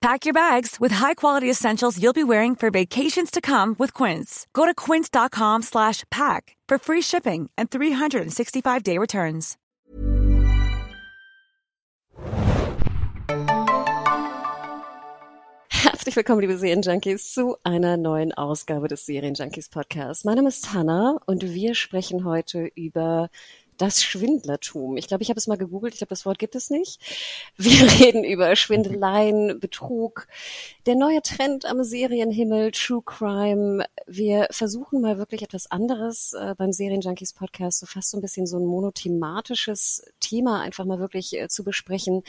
Pack your bags with high-quality essentials you'll be wearing for vacations to come with Quince. Go to quince.com slash pack for free shipping and 365-day returns. Herzlich willkommen, liebe Serienjunkies, zu einer neuen Ausgabe des Serienjunkies Podcasts. Mein Name ist Hanna und wir sprechen heute über das Schwindlertum. Ich glaube, ich habe es mal gegoogelt. Ich glaube, das Wort gibt es nicht. Wir reden über Schwindeleien, Betrug, der neue Trend am Serienhimmel, True Crime. Wir versuchen mal wirklich etwas anderes äh, beim Serienjunkies Podcast, so fast so ein bisschen so ein monothematisches Thema einfach mal wirklich äh, zu besprechen.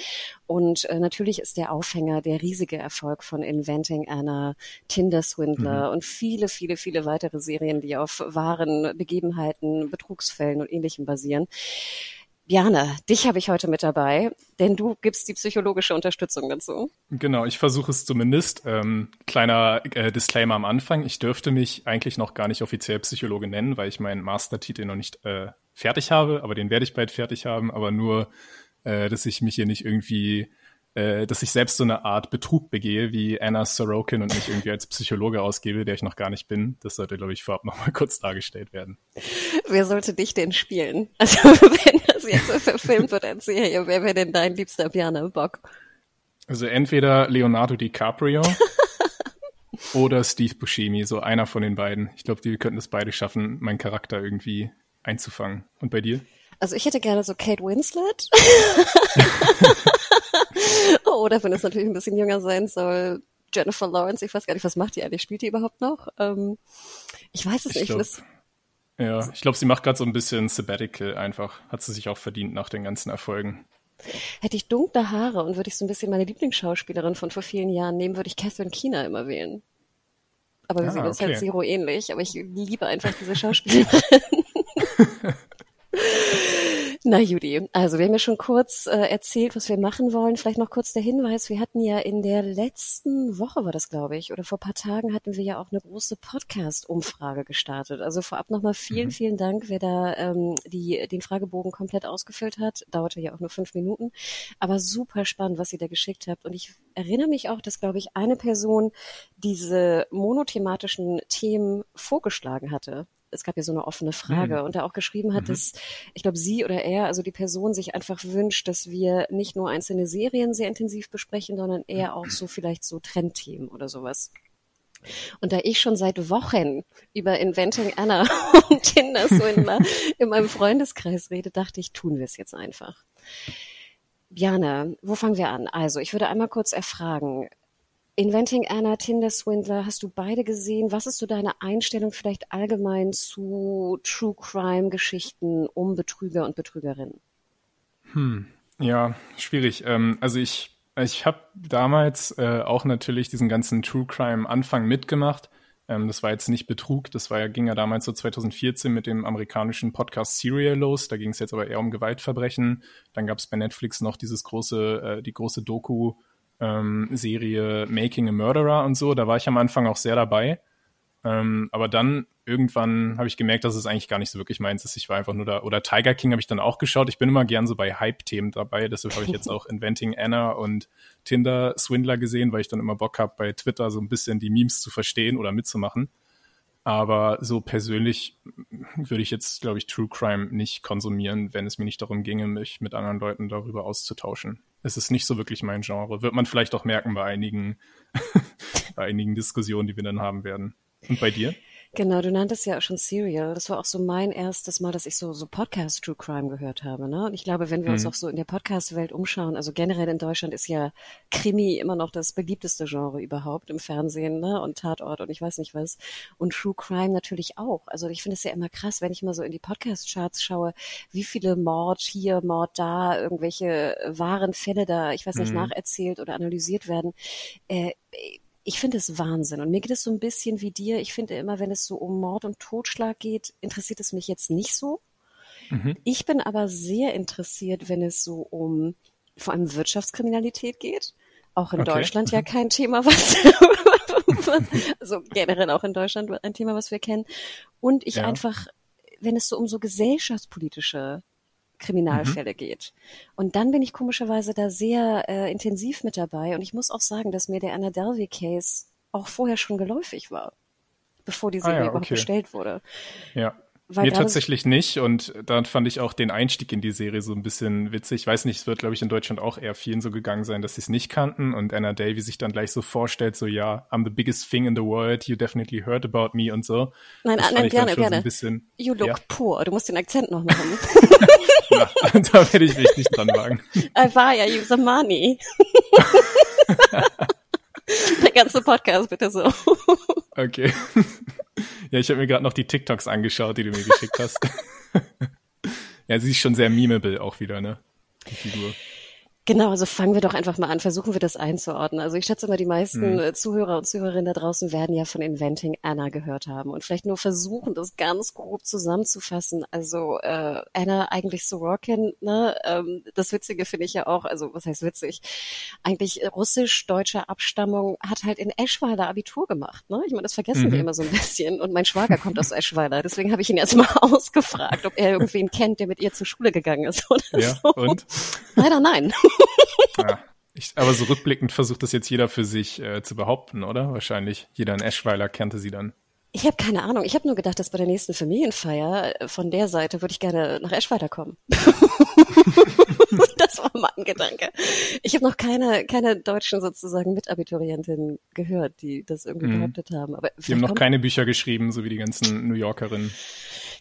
Und äh, natürlich ist der Aufhänger der riesige Erfolg von Inventing Anna, Tinder Swindler mhm. und viele, viele, viele weitere Serien, die auf wahren Begebenheiten, Betrugsfällen und ähnlichem basieren sein. Bjane, dich habe ich heute mit dabei, denn du gibst die psychologische Unterstützung dazu. Genau, ich versuche es zumindest. Ähm, kleiner äh, Disclaimer am Anfang. Ich dürfte mich eigentlich noch gar nicht offiziell Psychologe nennen, weil ich meinen Mastertitel noch nicht äh, fertig habe, aber den werde ich bald fertig haben, aber nur, äh, dass ich mich hier nicht irgendwie äh, dass ich selbst so eine Art Betrug begehe, wie Anna Sorokin und mich irgendwie als Psychologe ausgebe, der ich noch gar nicht bin. Das sollte, glaube ich, vorab nochmal kurz dargestellt werden. Wer sollte dich denn spielen? Also wenn das jetzt so verfilmt wird als Serie, wer wäre denn dein liebster Björn Bock? Also entweder Leonardo DiCaprio oder Steve Buscemi, so einer von den beiden. Ich glaube, die könnten es beide schaffen, meinen Charakter irgendwie einzufangen. Und bei dir? Also ich hätte gerne so Kate Winslet. Oder wenn es natürlich ein bisschen jünger sein soll, Jennifer Lawrence. Ich weiß gar nicht, was macht die eigentlich? Spielt die überhaupt noch? Ähm, ich weiß es ich nicht. Glaub, ja, ich glaube, sie macht gerade so ein bisschen Sabbatical einfach. Hat sie sich auch verdient nach den ganzen Erfolgen. Hätte ich dunkle Haare und würde ich so ein bisschen meine Lieblingsschauspielerin von vor vielen Jahren nehmen, würde ich Catherine Keener immer wählen. Aber wir ah, sehen uns halt okay. halt Zero ähnlich, aber ich liebe einfach diese Schauspielerin. Na Judy, also wir haben ja schon kurz äh, erzählt, was wir machen wollen. Vielleicht noch kurz der Hinweis, wir hatten ja in der letzten Woche, war das glaube ich, oder vor paar Tagen hatten wir ja auch eine große Podcast-Umfrage gestartet. Also vorab nochmal vielen, mhm. vielen Dank, wer da ähm, die, den Fragebogen komplett ausgefüllt hat. Dauerte ja auch nur fünf Minuten. Aber super spannend, was ihr da geschickt habt. Und ich erinnere mich auch, dass, glaube ich, eine Person diese monothematischen Themen vorgeschlagen hatte es gab ja so eine offene Frage mhm. und er auch geschrieben hat, mhm. dass ich glaube, sie oder er, also die Person sich einfach wünscht, dass wir nicht nur einzelne Serien sehr intensiv besprechen, sondern eher auch so vielleicht so Trendthemen oder sowas. Und da ich schon seit Wochen über Inventing Anna und Tinder so in, in meinem Freundeskreis rede, dachte ich, tun wir es jetzt einfach. Bjane, wo fangen wir an? Also, ich würde einmal kurz erfragen, Inventing Anna, Tinder Swindler, hast du beide gesehen? Was ist so deine Einstellung vielleicht allgemein zu True Crime Geschichten um Betrüger und Betrügerinnen? Hm, ja, schwierig. Ähm, also ich, ich habe damals äh, auch natürlich diesen ganzen True Crime Anfang mitgemacht. Ähm, das war jetzt nicht Betrug, das war ja, ging ja damals so 2014 mit dem amerikanischen Podcast Serial los. Da ging es jetzt aber eher um Gewaltverbrechen. Dann gab es bei Netflix noch dieses große, äh, die große Doku ähm, Serie Making a Murderer und so. Da war ich am Anfang auch sehr dabei. Ähm, aber dann irgendwann habe ich gemerkt, dass es eigentlich gar nicht so wirklich meins ist. Ich war einfach nur da. Oder Tiger King habe ich dann auch geschaut. Ich bin immer gern so bei Hype-Themen dabei. Deshalb habe ich jetzt auch Inventing Anna und Tinder Swindler gesehen, weil ich dann immer Bock habe, bei Twitter so ein bisschen die Memes zu verstehen oder mitzumachen. Aber so persönlich würde ich jetzt, glaube ich, True Crime nicht konsumieren, wenn es mir nicht darum ginge, mich mit anderen Leuten darüber auszutauschen. Es ist nicht so wirklich mein Genre. Wird man vielleicht auch merken bei einigen, bei einigen Diskussionen, die wir dann haben werden. Und bei dir? Genau, du nanntest ja auch schon Serial. Das war auch so mein erstes Mal, dass ich so, so Podcast True Crime gehört habe. Ne? Und ich glaube, wenn wir mhm. uns auch so in der Podcast-Welt umschauen, also generell in Deutschland ist ja Krimi immer noch das beliebteste Genre überhaupt im Fernsehen ne? und Tatort und ich weiß nicht was. Und True Crime natürlich auch. Also ich finde es ja immer krass, wenn ich mal so in die Podcast-Charts schaue, wie viele Mord hier, Mord da, irgendwelche wahren Fälle da, ich weiß nicht, mhm. nacherzählt oder analysiert werden. Äh, ich finde es Wahnsinn. Und mir geht es so ein bisschen wie dir. Ich finde immer, wenn es so um Mord und Totschlag geht, interessiert es mich jetzt nicht so. Mhm. Ich bin aber sehr interessiert, wenn es so um vor allem Wirtschaftskriminalität geht. Auch in okay. Deutschland ja mhm. kein Thema, was, also generell auch in Deutschland ein Thema, was wir kennen. Und ich ja. einfach, wenn es so um so gesellschaftspolitische Kriminalfälle mhm. geht. Und dann bin ich komischerweise da sehr äh, intensiv mit dabei. Und ich muss auch sagen, dass mir der Anna Delvey Case auch vorher schon geläufig war, bevor die Serie ah, ja, überhaupt bestellt wurde. Ja. Weil Mir tatsächlich nicht und dann fand ich auch den Einstieg in die Serie so ein bisschen witzig. Ich weiß nicht, es wird, glaube ich, in Deutschland auch eher vielen so gegangen sein, dass sie es nicht kannten und Anna Davy sich dann gleich so vorstellt, so ja, I'm the biggest thing in the world, you definitely heard about me und so. Nein, nein, gerne, gerne. So bisschen, you look ja. poor, du musst den Akzent noch machen. ja, da werde ich mich nicht dran wagen. I buy, use the money. Der ganze Podcast bitte so. Okay. Ja, ich habe mir gerade noch die TikToks angeschaut, die du mir geschickt hast. ja, sie ist schon sehr memeable auch wieder, ne? Die Figur. Genau, also fangen wir doch einfach mal an, versuchen wir das einzuordnen. Also ich schätze mal, die meisten mhm. Zuhörer und Zuhörerinnen da draußen werden ja von Inventing Anna gehört haben und vielleicht nur versuchen, das ganz grob zusammenzufassen. Also äh, Anna eigentlich Sorokin, ne? Ähm, das Witzige finde ich ja auch, also was heißt witzig? Eigentlich russisch-deutscher Abstammung hat halt in Eschweiler Abitur gemacht. Ne? Ich meine, das vergessen mhm. wir immer so ein bisschen. Und mein Schwager kommt aus Eschweiler, deswegen habe ich ihn erst mal ausgefragt, ob er irgendwen kennt, der mit ihr zur Schule gegangen ist oder ja, so. Und? Leider nein ja. Ich, aber so rückblickend versucht das jetzt jeder für sich äh, zu behaupten, oder? Wahrscheinlich. Jeder in Eschweiler kannte sie dann. Ich habe keine Ahnung. Ich habe nur gedacht, dass bei der nächsten Familienfeier äh, von der Seite würde ich gerne nach Eschweiler kommen. das war mein Gedanke. Ich habe noch keine, keine deutschen sozusagen Mitabiturientinnen gehört, die das irgendwie mhm. behauptet haben. Aber die haben noch keine Bücher geschrieben, so wie die ganzen New Yorkerinnen.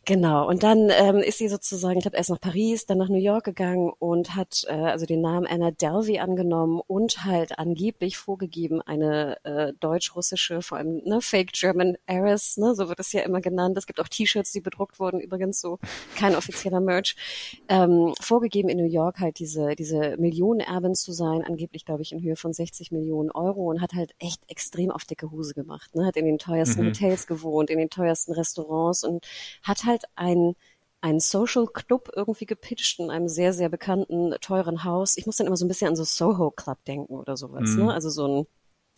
Genau. Und dann ähm, ist sie sozusagen, ich glaube, erst nach Paris, dann nach New York gegangen und hat äh, also den Namen Anna Delvey angenommen und halt angeblich vorgegeben, eine äh, deutsch-russische, vor allem ne, Fake German Heiress, ne, so wird es ja immer genannt. Es gibt auch T-Shirts, die bedruckt wurden, übrigens so kein offizieller Merch. Ähm, vorgegeben in New York halt diese, diese Millionenerbin zu sein, angeblich, glaube ich, in Höhe von 60 Millionen Euro und hat halt echt extrem auf dicke Hose gemacht. Ne? Hat in den teuersten mhm. Hotels gewohnt, in den teuersten Restaurants und hat halt halt ein ein Social Club irgendwie gepitcht in einem sehr, sehr bekannten, teuren Haus. Ich muss dann immer so ein bisschen an so Soho Club denken oder sowas, mhm. ne? Also so ein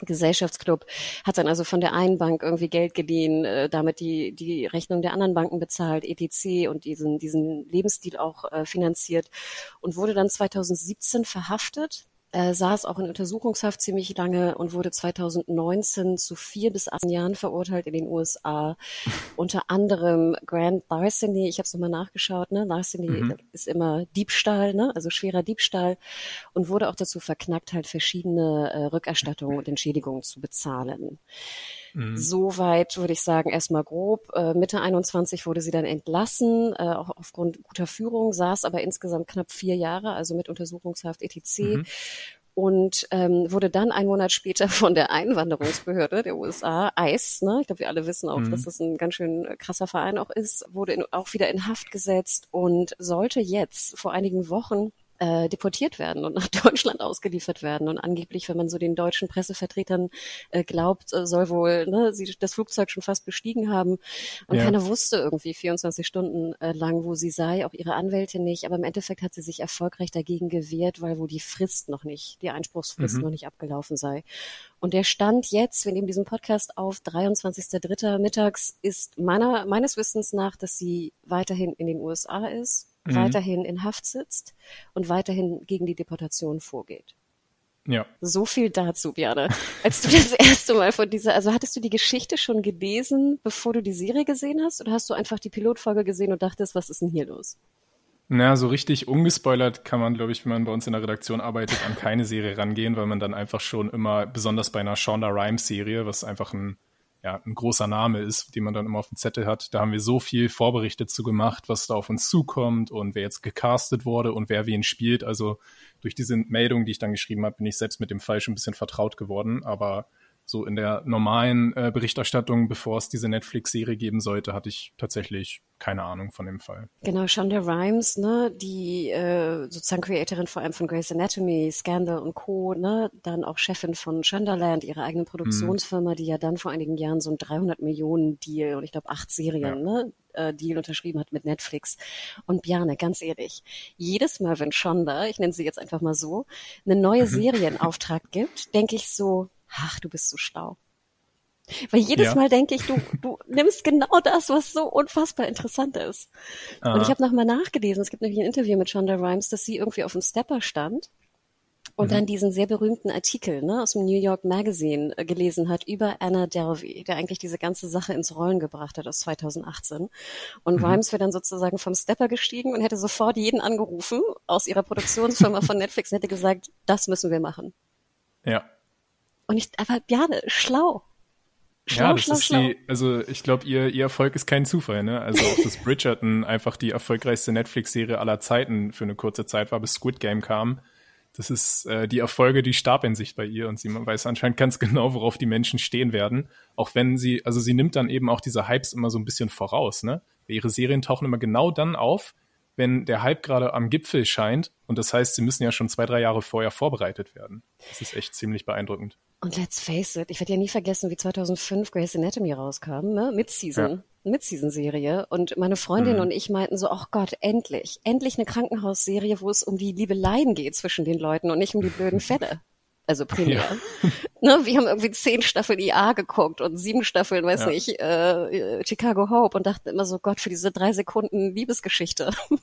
Gesellschaftsclub, hat dann also von der einen Bank irgendwie Geld geliehen, äh, damit die, die Rechnung der anderen Banken bezahlt, etc. und diesen, diesen Lebensstil auch äh, finanziert und wurde dann 2017 verhaftet äh, saß auch in Untersuchungshaft ziemlich lange und wurde 2019 zu vier bis acht Jahren verurteilt in den USA. Unter anderem Grand Larceny, ich habe es nochmal nachgeschaut, ne? Larceny mhm. ist immer Diebstahl, ne? also schwerer Diebstahl und wurde auch dazu verknackt, halt verschiedene äh, Rückerstattungen und Entschädigungen zu bezahlen. Mhm. Soweit würde ich sagen, erstmal grob. Äh, Mitte 21 wurde sie dann entlassen, äh, auch aufgrund guter Führung, saß aber insgesamt knapp vier Jahre, also mit Untersuchungshaft etc. Mhm und ähm, wurde dann ein Monat später von der Einwanderungsbehörde der USA, ICE, ne, ich glaube, wir alle wissen auch, mhm. dass das ein ganz schön krasser Verein auch ist, wurde in, auch wieder in Haft gesetzt und sollte jetzt vor einigen Wochen äh, deportiert werden und nach Deutschland ausgeliefert werden. Und angeblich, wenn man so den deutschen Pressevertretern äh, glaubt, äh, soll wohl ne, sie das Flugzeug schon fast bestiegen haben. Und ja. keiner wusste irgendwie 24 Stunden äh, lang, wo sie sei, auch ihre Anwälte nicht. Aber im Endeffekt hat sie sich erfolgreich dagegen gewehrt, weil wohl die Frist noch nicht, die Einspruchsfrist mhm. noch nicht abgelaufen sei. Und der Stand jetzt, wir nehmen diesen Podcast auf, 23.03. mittags, ist meiner, meines Wissens nach, dass sie weiterhin in den USA ist mhm. weiterhin in Haft sitzt und weiterhin gegen die Deportation vorgeht. Ja. So viel dazu, Björn. Als du das erste Mal von dieser, also hattest du die Geschichte schon gelesen, bevor du die Serie gesehen hast, oder hast du einfach die Pilotfolge gesehen und dachtest, was ist denn hier los? Na, so richtig ungespoilert kann man, glaube ich, wenn man bei uns in der Redaktion arbeitet, an keine Serie rangehen, weil man dann einfach schon immer, besonders bei einer Shonda Rhimes Serie, was einfach ein ja, ein großer Name ist, den man dann immer auf dem Zettel hat. Da haben wir so viel vorberichtet zu gemacht, was da auf uns zukommt und wer jetzt gecastet wurde und wer wen spielt. Also durch diese Meldung, die ich dann geschrieben habe, bin ich selbst mit dem Fall schon ein bisschen vertraut geworden. Aber so in der normalen äh, Berichterstattung, bevor es diese Netflix-Serie geben sollte, hatte ich tatsächlich keine Ahnung von dem Fall. Genau, Shonda Rhimes, ne, die äh, sozusagen Creatorin vor allem von Grey's Anatomy, Scandal und Co., ne, dann auch Chefin von Shondaland, ihrer eigenen Produktionsfirma, mhm. die ja dann vor einigen Jahren so ein 300 Millionen Deal und ich glaube acht Serien, ja. ne, äh, Deal unterschrieben hat mit Netflix. Und Bjarne, ganz ehrlich, jedes Mal, wenn Shonda, ich nenne sie jetzt einfach mal so, eine neue mhm. Serie in Auftrag gibt, denke ich so, ach, du bist so schlau. Weil jedes ja. Mal denke ich, du, du nimmst genau das, was so unfassbar interessant ist. Aha. Und ich habe nochmal nachgelesen, es gibt nämlich ein Interview mit Shonda Rhimes, dass sie irgendwie auf dem Stepper stand und mhm. dann diesen sehr berühmten Artikel ne, aus dem New York Magazine äh, gelesen hat über Anna Delvey, der eigentlich diese ganze Sache ins Rollen gebracht hat aus 2018. Und mhm. Rhimes wäre dann sozusagen vom Stepper gestiegen und hätte sofort jeden angerufen aus ihrer Produktionsfirma von Netflix und hätte gesagt, das müssen wir machen. Ja. Und ich, aber ja, schlau. Schlau, ja, das schlau, ist schlau. die, also ich glaube, ihr, ihr Erfolg ist kein Zufall, ne? Also auch, dass Bridgerton einfach die erfolgreichste Netflix-Serie aller Zeiten für eine kurze Zeit war, bis Squid Game kam. Das ist äh, die Erfolge, die starb in sich bei ihr und sie weiß anscheinend ganz genau, worauf die Menschen stehen werden. Auch wenn sie, also sie nimmt dann eben auch diese Hypes immer so ein bisschen voraus, ne? Ihre Serien tauchen immer genau dann auf, wenn der Hype gerade am Gipfel scheint. Und das heißt, sie müssen ja schon zwei, drei Jahre vorher vorbereitet werden. Das ist echt ziemlich beeindruckend. Und let's face it, ich werde ja nie vergessen, wie 2005 Grey's Anatomy rauskam, ne? Mid-Season. Ja. Mid-Season-Serie. Und meine Freundin mhm. und ich meinten so, ach Gott, endlich, endlich eine Krankenhausserie, wo es um die Liebeleien geht zwischen den Leuten und nicht um die blöden Fälle. Also primär. Ja. ne, wir haben irgendwie zehn Staffeln IA geguckt und sieben Staffeln, weiß ja. nicht, äh, Chicago Hope und dachten immer so, Gott, für diese drei Sekunden Liebesgeschichte. mhm.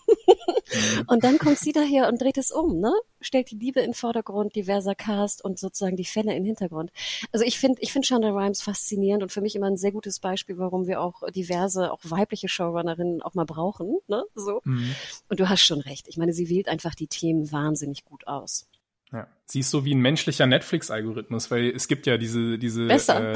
Und dann kommt sie daher und dreht es um, ne? Stellt die Liebe in Vordergrund, diverser Cast und sozusagen die Fälle in den Hintergrund. Also ich finde, ich finde Shonda Rhimes faszinierend und für mich immer ein sehr gutes Beispiel, warum wir auch diverse, auch weibliche Showrunnerinnen auch mal brauchen, ne? So. Mhm. Und du hast schon recht. Ich meine, sie wählt einfach die Themen wahnsinnig gut aus. Ja. Sie ist so wie ein menschlicher Netflix-Algorithmus, weil es gibt ja diese, diese, äh,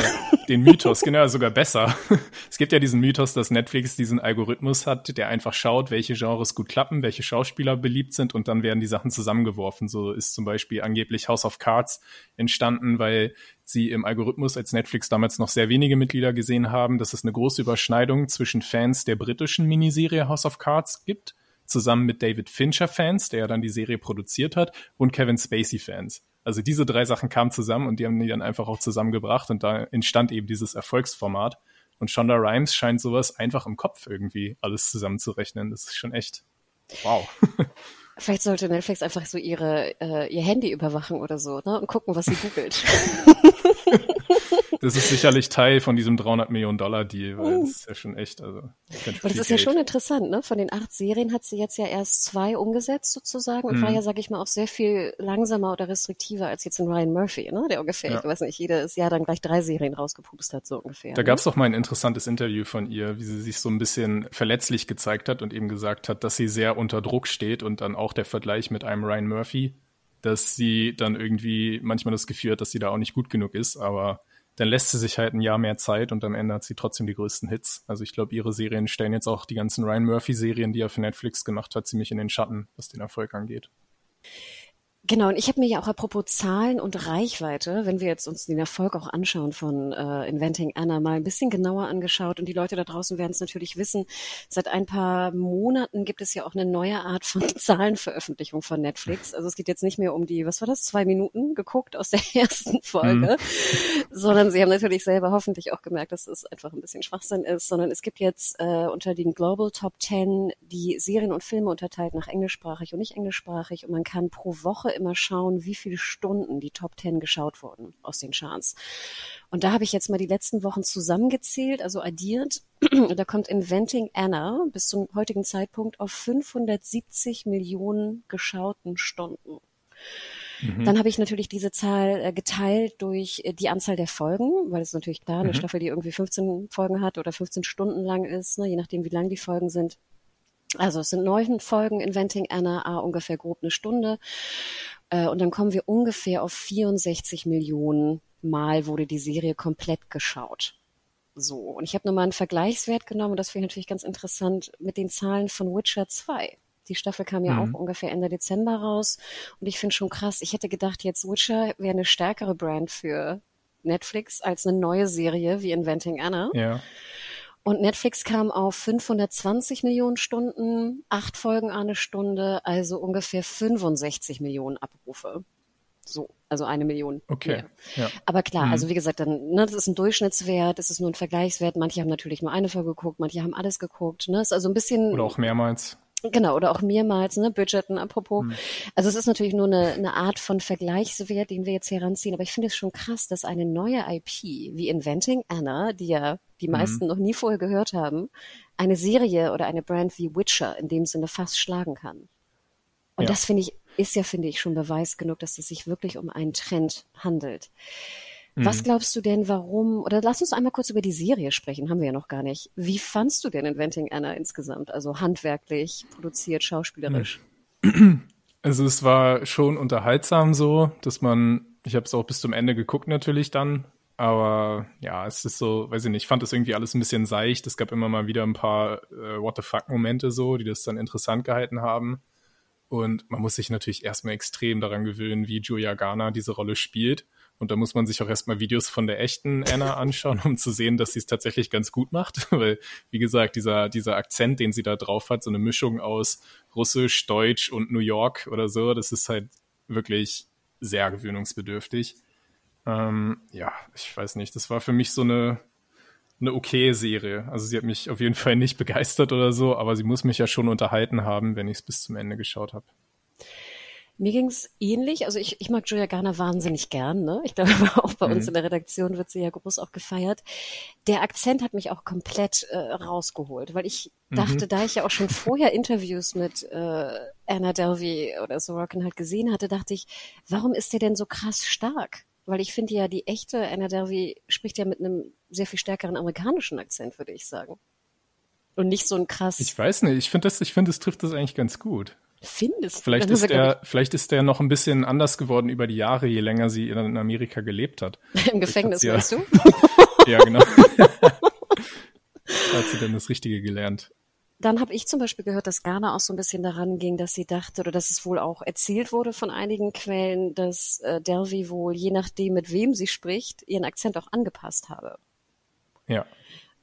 den Mythos, genau, sogar besser. es gibt ja diesen Mythos, dass Netflix diesen Algorithmus hat, der einfach schaut, welche Genres gut klappen, welche Schauspieler beliebt sind und dann werden die Sachen zusammengeworfen. So ist zum Beispiel angeblich House of Cards entstanden, weil sie im Algorithmus als Netflix damals noch sehr wenige Mitglieder gesehen haben, dass es eine große Überschneidung zwischen Fans der britischen Miniserie House of Cards gibt zusammen mit David Fincher-Fans, der ja dann die Serie produziert hat, und Kevin Spacey-Fans. Also diese drei Sachen kamen zusammen und die haben die dann einfach auch zusammengebracht und da entstand eben dieses Erfolgsformat. Und Shonda Rhimes scheint sowas einfach im Kopf irgendwie alles zusammenzurechnen. Das ist schon echt wow. Vielleicht sollte Netflix einfach so ihre, äh, ihr Handy überwachen oder so, ne? Und gucken, was sie googelt. das ist sicherlich Teil von diesem 300 Millionen Dollar Deal, weil das ist ja schon echt, also. Und das ist ja schon interessant, ne? Von den acht Serien hat sie jetzt ja erst zwei umgesetzt sozusagen und mhm. war ja, sage ich mal, auch sehr viel langsamer oder restriktiver als jetzt ein Ryan Murphy, ne? Der ungefähr, ja. ich weiß nicht, jedes Jahr dann gleich drei Serien rausgepupst hat, so ungefähr. Da ne? gab es doch mal ein interessantes Interview von ihr, wie sie sich so ein bisschen verletzlich gezeigt hat und eben gesagt hat, dass sie sehr unter Druck steht und dann auch der Vergleich mit einem Ryan Murphy, dass sie dann irgendwie manchmal das Gefühl hat, dass sie da auch nicht gut genug ist, aber dann lässt sie sich halt ein Jahr mehr Zeit und am Ende hat sie trotzdem die größten Hits. Also ich glaube, ihre Serien stellen jetzt auch die ganzen Ryan Murphy-Serien, die er für Netflix gemacht hat, ziemlich in den Schatten, was den Erfolg angeht. Genau, und ich habe mir ja auch apropos Zahlen und Reichweite, wenn wir jetzt uns den Erfolg auch anschauen von äh, Inventing Anna, mal ein bisschen genauer angeschaut. Und die Leute da draußen werden es natürlich wissen, seit ein paar Monaten gibt es ja auch eine neue Art von Zahlenveröffentlichung von Netflix. Also es geht jetzt nicht mehr um die, was war das, zwei Minuten geguckt aus der ersten Folge, mhm. sondern sie haben natürlich selber hoffentlich auch gemerkt, dass es einfach ein bisschen Schwachsinn ist, sondern es gibt jetzt äh, unter den Global Top Ten die Serien und Filme unterteilt nach englischsprachig und nicht englischsprachig und man kann pro Woche immer schauen, wie viele Stunden die Top Ten geschaut wurden aus den Charts. Und da habe ich jetzt mal die letzten Wochen zusammengezählt, also addiert. da kommt Inventing Anna bis zum heutigen Zeitpunkt auf 570 Millionen geschauten Stunden. Mhm. Dann habe ich natürlich diese Zahl äh, geteilt durch äh, die Anzahl der Folgen, weil es natürlich klar, eine mhm. Staffel, die irgendwie 15 Folgen hat oder 15 Stunden lang ist, ne, je nachdem, wie lang die Folgen sind, also es sind neun Folgen Inventing Anna, a ungefähr grob eine Stunde. Äh, und dann kommen wir ungefähr auf 64 Millionen Mal wurde die Serie komplett geschaut. So, und ich habe nochmal einen Vergleichswert genommen, und das finde ich natürlich ganz interessant, mit den Zahlen von Witcher 2. Die Staffel kam ja mhm. auch ungefähr Ende Dezember raus. Und ich finde schon krass, ich hätte gedacht, jetzt Witcher wäre eine stärkere Brand für Netflix als eine neue Serie wie Inventing Anna. Ja. Und Netflix kam auf 520 Millionen Stunden, acht Folgen eine Stunde, also ungefähr 65 Millionen Abrufe. So, also eine Million. Okay. Ja. Aber klar, mhm. also wie gesagt, dann, ne, das ist ein Durchschnittswert, das ist nur ein Vergleichswert. Manche haben natürlich nur eine Folge geguckt, manche haben alles geguckt. Ne? Ist also ein bisschen. Oder auch mehrmals. Genau, oder auch mehrmals, ne, Budgeten, apropos. Hm. Also es ist natürlich nur eine, eine Art von Vergleichswert, den wir jetzt hier ranziehen, aber ich finde es schon krass, dass eine neue IP wie Inventing Anna, die ja die hm. meisten noch nie vorher gehört haben, eine Serie oder eine Brand wie Witcher in dem Sinne fast schlagen kann. Und ja. das finde ich, ist ja, finde ich, schon Beweis genug, dass es sich wirklich um einen Trend handelt. Was mhm. glaubst du denn, warum, oder lass uns einmal kurz über die Serie sprechen, haben wir ja noch gar nicht. Wie fandst du denn Inventing Anna insgesamt? Also handwerklich, produziert, schauspielerisch? Also es war schon unterhaltsam so, dass man, ich habe es auch bis zum Ende geguckt natürlich dann, aber ja, es ist so, weiß ich nicht, ich fand das irgendwie alles ein bisschen seicht. Es gab immer mal wieder ein paar äh, What the fuck-Momente so, die das dann interessant gehalten haben. Und man muss sich natürlich erstmal extrem daran gewöhnen, wie Julia Garner diese Rolle spielt. Und da muss man sich auch erstmal Videos von der echten Anna anschauen, um zu sehen, dass sie es tatsächlich ganz gut macht. Weil, wie gesagt, dieser, dieser Akzent, den sie da drauf hat, so eine Mischung aus Russisch, Deutsch und New York oder so, das ist halt wirklich sehr gewöhnungsbedürftig. Ähm, ja, ich weiß nicht, das war für mich so eine, eine okay Serie. Also sie hat mich auf jeden Fall nicht begeistert oder so, aber sie muss mich ja schon unterhalten haben, wenn ich es bis zum Ende geschaut habe. Mir ging's ähnlich. Also ich, ich mag Julia Garner wahnsinnig gern. Ne? Ich glaube, auch bei mhm. uns in der Redaktion wird sie ja groß auch gefeiert. Der Akzent hat mich auch komplett äh, rausgeholt, weil ich mhm. dachte, da ich ja auch schon vorher Interviews mit äh, Anna Delvey oder Sorokin halt gesehen hatte, dachte ich, warum ist der denn so krass stark? Weil ich finde ja, die echte Anna Delvey spricht ja mit einem sehr viel stärkeren amerikanischen Akzent, würde ich sagen. Und nicht so ein krass. Ich weiß nicht, ich finde das, ich finde, es trifft das eigentlich ganz gut. Findest vielleicht ist der, vielleicht ist der noch ein bisschen anders geworden über die Jahre, je länger sie in Amerika gelebt hat. Im Gefängnis, ja, weißt du? ja, genau. hat sie dann das Richtige gelernt. Dann habe ich zum Beispiel gehört, dass Ghana auch so ein bisschen daran ging, dass sie dachte, oder dass es wohl auch erzählt wurde von einigen Quellen, dass äh, Delvey wohl, je nachdem, mit wem sie spricht, ihren Akzent auch angepasst habe. Ja.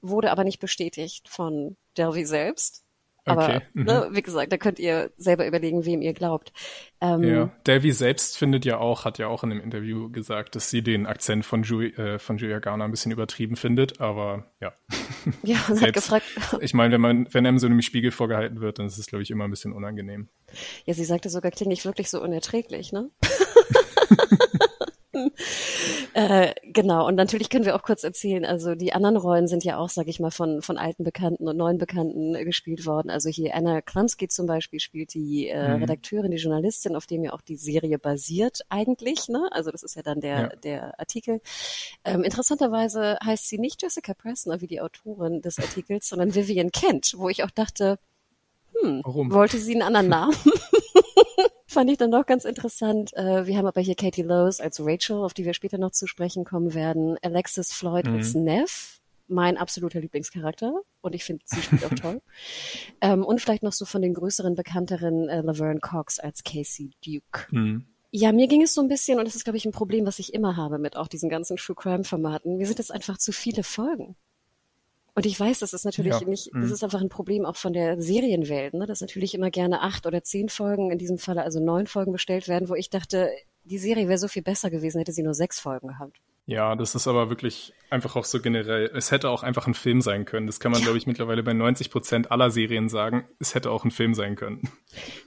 Wurde aber nicht bestätigt von Delvey selbst. Aber okay. mhm. ne, wie gesagt, da könnt ihr selber überlegen, wem ihr glaubt. Ähm, ja, Davy selbst findet ja auch, hat ja auch in einem Interview gesagt, dass sie den Akzent von, Ju äh, von Julia Garner ein bisschen übertrieben findet, aber ja. Ja, und selbst, hat gefragt. Ich meine, wenn man, wenn einem so einem Spiegel vorgehalten wird, dann ist es, glaube ich, immer ein bisschen unangenehm. Ja, sie sagte sogar, klinge ich wirklich so unerträglich, ne? äh, genau, und natürlich können wir auch kurz erzählen, also die anderen Rollen sind ja auch, sag ich mal, von, von alten Bekannten und neuen Bekannten äh, gespielt worden. Also hier Anna Klamski zum Beispiel spielt die äh, mhm. Redakteurin, die Journalistin, auf dem ja auch die Serie basiert eigentlich. Ne? Also das ist ja dann der, ja. der Artikel. Ähm, interessanterweise heißt sie nicht Jessica Pressner wie die Autorin des Artikels, sondern Vivian Kent, wo ich auch dachte, hm, Warum? wollte sie einen anderen Namen? Fand ich dann doch ganz interessant. Äh, wir haben aber hier Katie Lowes als Rachel, auf die wir später noch zu sprechen kommen werden. Alexis Floyd mhm. als Neff, mein absoluter Lieblingscharakter. Und ich finde, sie spielt auch toll. Ähm, und vielleicht noch so von den größeren, bekannteren äh, Laverne Cox als Casey Duke. Mhm. Ja, mir ging es so ein bisschen, und das ist, glaube ich, ein Problem, was ich immer habe mit auch diesen ganzen True Crime Formaten. Mir sind jetzt einfach zu viele Folgen. Und ich weiß, das ist natürlich ja. nicht, das mhm. ist einfach ein Problem auch von der Serienwelt, ne? dass natürlich immer gerne acht oder zehn Folgen, in diesem Falle also neun Folgen bestellt werden, wo ich dachte, die Serie wäre so viel besser gewesen, hätte sie nur sechs Folgen gehabt. Ja, das ist aber wirklich einfach auch so generell. Es hätte auch einfach ein Film sein können. Das kann man, ja. glaube ich, mittlerweile bei 90 Prozent aller Serien sagen. Es hätte auch ein Film sein können.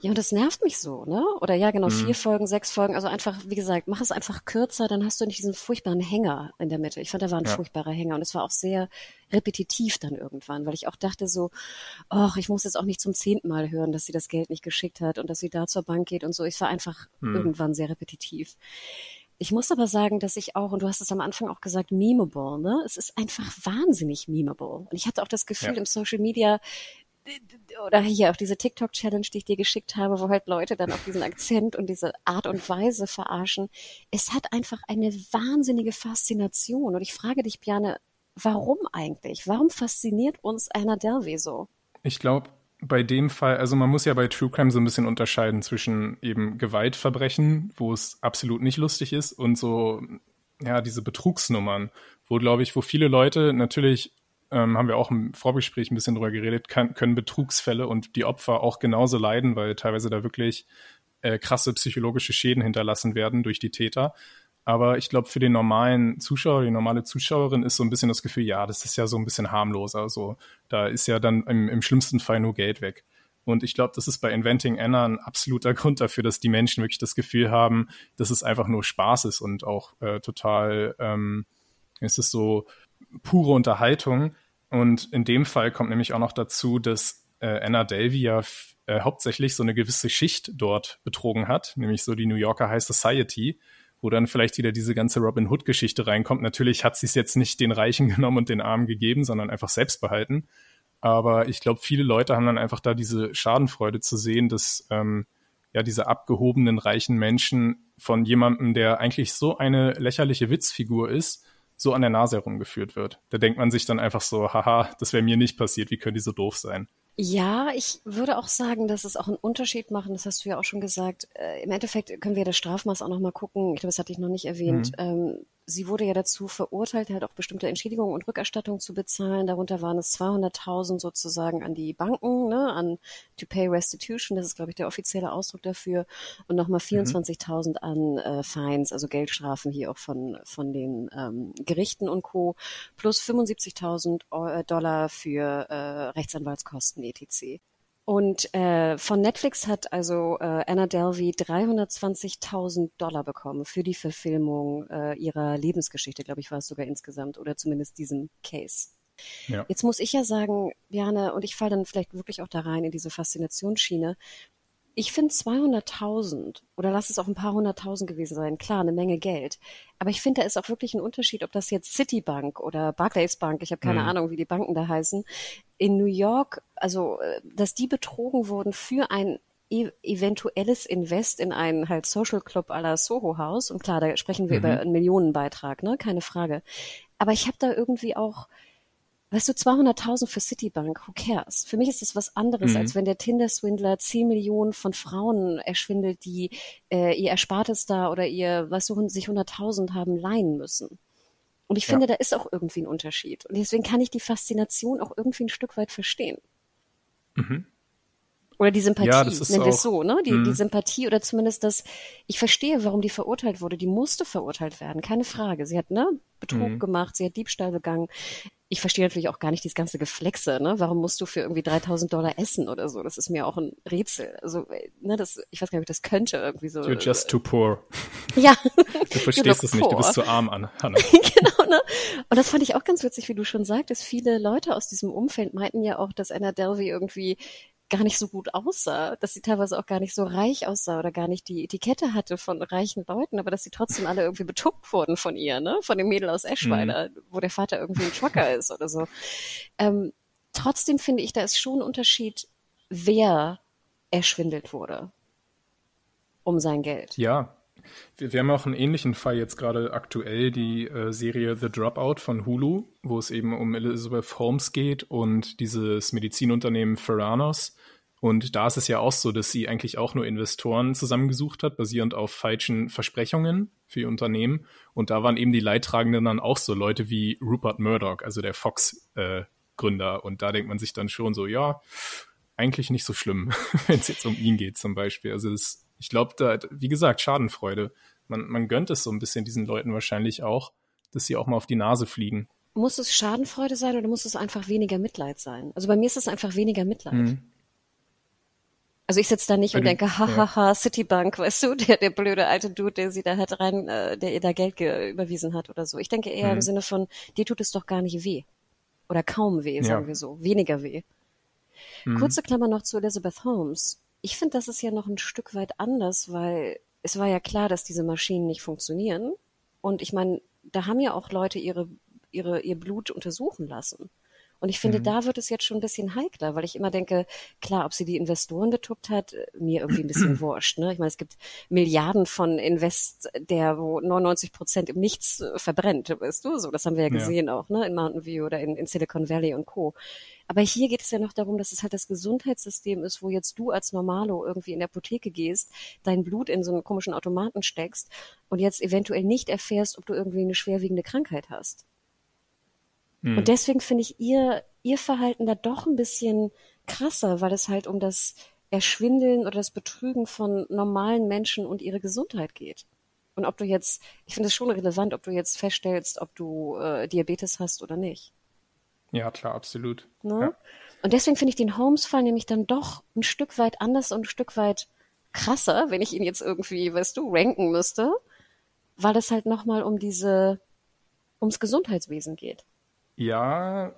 Ja, und das nervt mich so, ne? Oder ja, genau, mhm. vier Folgen, sechs Folgen. Also einfach, wie gesagt, mach es einfach kürzer, dann hast du nicht diesen furchtbaren Hänger in der Mitte. Ich fand, da war ein ja. furchtbarer Hänger und es war auch sehr repetitiv dann irgendwann, weil ich auch dachte so, ach, ich muss jetzt auch nicht zum zehnten Mal hören, dass sie das Geld nicht geschickt hat und dass sie da zur Bank geht und so. Ich war einfach mhm. irgendwann sehr repetitiv. Ich muss aber sagen, dass ich auch, und du hast es am Anfang auch gesagt, memeable, ne? Es ist einfach wahnsinnig memeable. Und ich hatte auch das Gefühl ja. im Social Media, oder hier auch diese TikTok-Challenge, die ich dir geschickt habe, wo halt Leute dann auf diesen Akzent und diese Art und Weise verarschen. Es hat einfach eine wahnsinnige Faszination. Und ich frage dich, Bjane, warum eigentlich? Warum fasziniert uns Anna Delvey so? Ich glaube, bei dem Fall, also man muss ja bei True Crime so ein bisschen unterscheiden zwischen eben Gewaltverbrechen, wo es absolut nicht lustig ist, und so, ja, diese Betrugsnummern, wo, glaube ich, wo viele Leute natürlich, ähm, haben wir auch im Vorgespräch ein bisschen drüber geredet, kann, können Betrugsfälle und die Opfer auch genauso leiden, weil teilweise da wirklich äh, krasse psychologische Schäden hinterlassen werden durch die Täter. Aber ich glaube, für den normalen Zuschauer, die normale Zuschauerin ist so ein bisschen das Gefühl, ja, das ist ja so ein bisschen harmloser. So, da ist ja dann im, im schlimmsten Fall nur Geld weg. Und ich glaube, das ist bei Inventing Anna ein absoluter Grund dafür, dass die Menschen wirklich das Gefühl haben, dass es einfach nur Spaß ist und auch äh, total, ähm, es ist so pure Unterhaltung. Und in dem Fall kommt nämlich auch noch dazu, dass äh, Anna Delvey ja äh, hauptsächlich so eine gewisse Schicht dort betrogen hat, nämlich so die New Yorker High Society wo dann vielleicht wieder diese ganze Robin Hood-Geschichte reinkommt. Natürlich hat sie es jetzt nicht den Reichen genommen und den Armen gegeben, sondern einfach selbst behalten. Aber ich glaube, viele Leute haben dann einfach da diese Schadenfreude zu sehen, dass ähm, ja diese abgehobenen reichen Menschen von jemandem, der eigentlich so eine lächerliche Witzfigur ist, so an der Nase herumgeführt wird. Da denkt man sich dann einfach so, haha, das wäre mir nicht passiert, wie können die so doof sein? Ja, ich würde auch sagen, dass es auch einen Unterschied machen. Das hast du ja auch schon gesagt. Äh, Im Endeffekt können wir das Strafmaß auch noch mal gucken. Ich glaube, das hatte ich noch nicht erwähnt. Mhm. Ähm, sie wurde ja dazu verurteilt, halt auch bestimmte Entschädigungen und Rückerstattungen zu bezahlen. Darunter waren es 200.000 sozusagen an die Banken, ne, an to pay restitution. Das ist, glaube ich, der offizielle Ausdruck dafür. Und nochmal 24.000 mhm. an äh, Fines, also Geldstrafen hier auch von, von den ähm, Gerichten und Co. Plus 75.000 äh, Dollar für äh, Rechtsanwaltskosten etc. Und äh, von Netflix hat also äh, Anna Delvey 320.000 Dollar bekommen für die Verfilmung äh, ihrer Lebensgeschichte, glaube ich, war es sogar insgesamt, oder zumindest diesem Case. Ja. Jetzt muss ich ja sagen, Björn, und ich falle dann vielleicht wirklich auch da rein in diese Faszinationsschiene, ich finde 200.000 oder lass es auch ein paar hunderttausend gewesen sein, klar, eine Menge Geld. Aber ich finde, da ist auch wirklich ein Unterschied, ob das jetzt Citibank oder Barclays Bank, ich habe keine mhm. Ahnung, wie die Banken da heißen, in New York, also äh, dass die betrogen wurden für ein e eventuelles Invest in einen halt Social Club à la Soho House. Und klar, da sprechen wir mhm. über einen Millionenbeitrag, ne, keine Frage. Aber ich habe da irgendwie auch Weißt du, 200.000 für Citibank, who cares? Für mich ist das was anderes, mhm. als wenn der Tinder-Swindler 10 Millionen von Frauen erschwindelt, die äh, ihr Erspartes da oder ihr, weißt du, sich 100.000 haben leihen müssen. Und ich finde, ja. da ist auch irgendwie ein Unterschied. Und deswegen kann ich die Faszination auch irgendwie ein Stück weit verstehen. Mhm. Oder die Sympathie, ja, nennen wir es so, ne? Die, die mhm. Sympathie oder zumindest das, ich verstehe, warum die verurteilt wurde. Die musste verurteilt werden, keine Frage. Sie hat, ne, Betrug mhm. gemacht, sie hat Diebstahl begangen ich verstehe natürlich auch gar nicht dieses ganze Geflexe, ne? Warum musst du für irgendwie 3000 Dollar essen oder so? Das ist mir auch ein Rätsel. Also, ne, das, ich weiß gar nicht, ob ich das könnte irgendwie so. You're just too poor. Ja. Du verstehst es nicht, du bist zu arm, Anna. genau, ne? Und das fand ich auch ganz witzig, wie du schon sagtest. Viele Leute aus diesem Umfeld meinten ja auch, dass Anna Delvey irgendwie gar nicht so gut aussah, dass sie teilweise auch gar nicht so reich aussah oder gar nicht die Etikette hatte von reichen Leuten, aber dass sie trotzdem alle irgendwie betuckt wurden von ihr, ne? Von dem Mädel aus Eschweiler, mhm. wo der Vater irgendwie ein Trucker ist oder so. Ähm, trotzdem finde ich, da ist schon ein Unterschied, wer erschwindelt wurde um sein Geld. Ja, wir, wir, haben auch einen ähnlichen Fall jetzt gerade aktuell, die äh, Serie The Dropout von Hulu, wo es eben um Elizabeth Holmes geht und dieses Medizinunternehmen Ferranos. Und da ist es ja auch so, dass sie eigentlich auch nur Investoren zusammengesucht hat, basierend auf falschen Versprechungen für ihr Unternehmen. Und da waren eben die Leidtragenden dann auch so Leute wie Rupert Murdoch, also der Fox-Gründer. Äh, und da denkt man sich dann schon so, ja, eigentlich nicht so schlimm, wenn es jetzt um ihn geht zum Beispiel. Also das ich glaube, da, wie gesagt, Schadenfreude. Man, man gönnt es so ein bisschen diesen Leuten wahrscheinlich auch, dass sie auch mal auf die Nase fliegen. Muss es Schadenfreude sein oder muss es einfach weniger Mitleid sein? Also bei mir ist es einfach weniger Mitleid. Mhm. Also ich sitze da nicht Weil und denke, hahaha, ja. Citibank, weißt du, der, der blöde alte Dude, der sie da hat rein, äh, der ihr da Geld überwiesen hat oder so. Ich denke eher mhm. im Sinne von, dir tut es doch gar nicht weh. Oder kaum weh, sagen ja. wir so. Weniger weh. Mhm. Kurze Klammer noch zu Elizabeth Holmes. Ich finde, das ist ja noch ein Stück weit anders, weil es war ja klar, dass diese Maschinen nicht funktionieren. Und ich meine, da haben ja auch Leute ihre, ihre, ihr Blut untersuchen lassen. Und ich finde, mhm. da wird es jetzt schon ein bisschen heikler, weil ich immer denke, klar, ob sie die Investoren betuppt hat, mir irgendwie ein bisschen wurscht. Ne? Ich meine, es gibt Milliarden von Invest, der wo 99 Prozent im Nichts äh, verbrennt, weißt du? So, das haben wir ja gesehen ja. auch, ne? In Mountain View oder in, in Silicon Valley und Co. Aber hier geht es ja noch darum, dass es halt das Gesundheitssystem ist, wo jetzt du als Normalo irgendwie in der Apotheke gehst, dein Blut in so einen komischen Automaten steckst und jetzt eventuell nicht erfährst, ob du irgendwie eine schwerwiegende Krankheit hast. Mhm. Und deswegen finde ich ihr, ihr Verhalten da doch ein bisschen krasser, weil es halt um das Erschwindeln oder das Betrügen von normalen Menschen und ihre Gesundheit geht. Und ob du jetzt, ich finde es schon relevant, ob du jetzt feststellst, ob du äh, Diabetes hast oder nicht. Ja, klar, absolut. Ne? Ja. Und deswegen finde ich den Holmes-Fall nämlich dann doch ein Stück weit anders und ein Stück weit krasser, wenn ich ihn jetzt irgendwie, weißt du, ranken müsste, weil es halt nochmal um diese, ums Gesundheitswesen geht. Ja,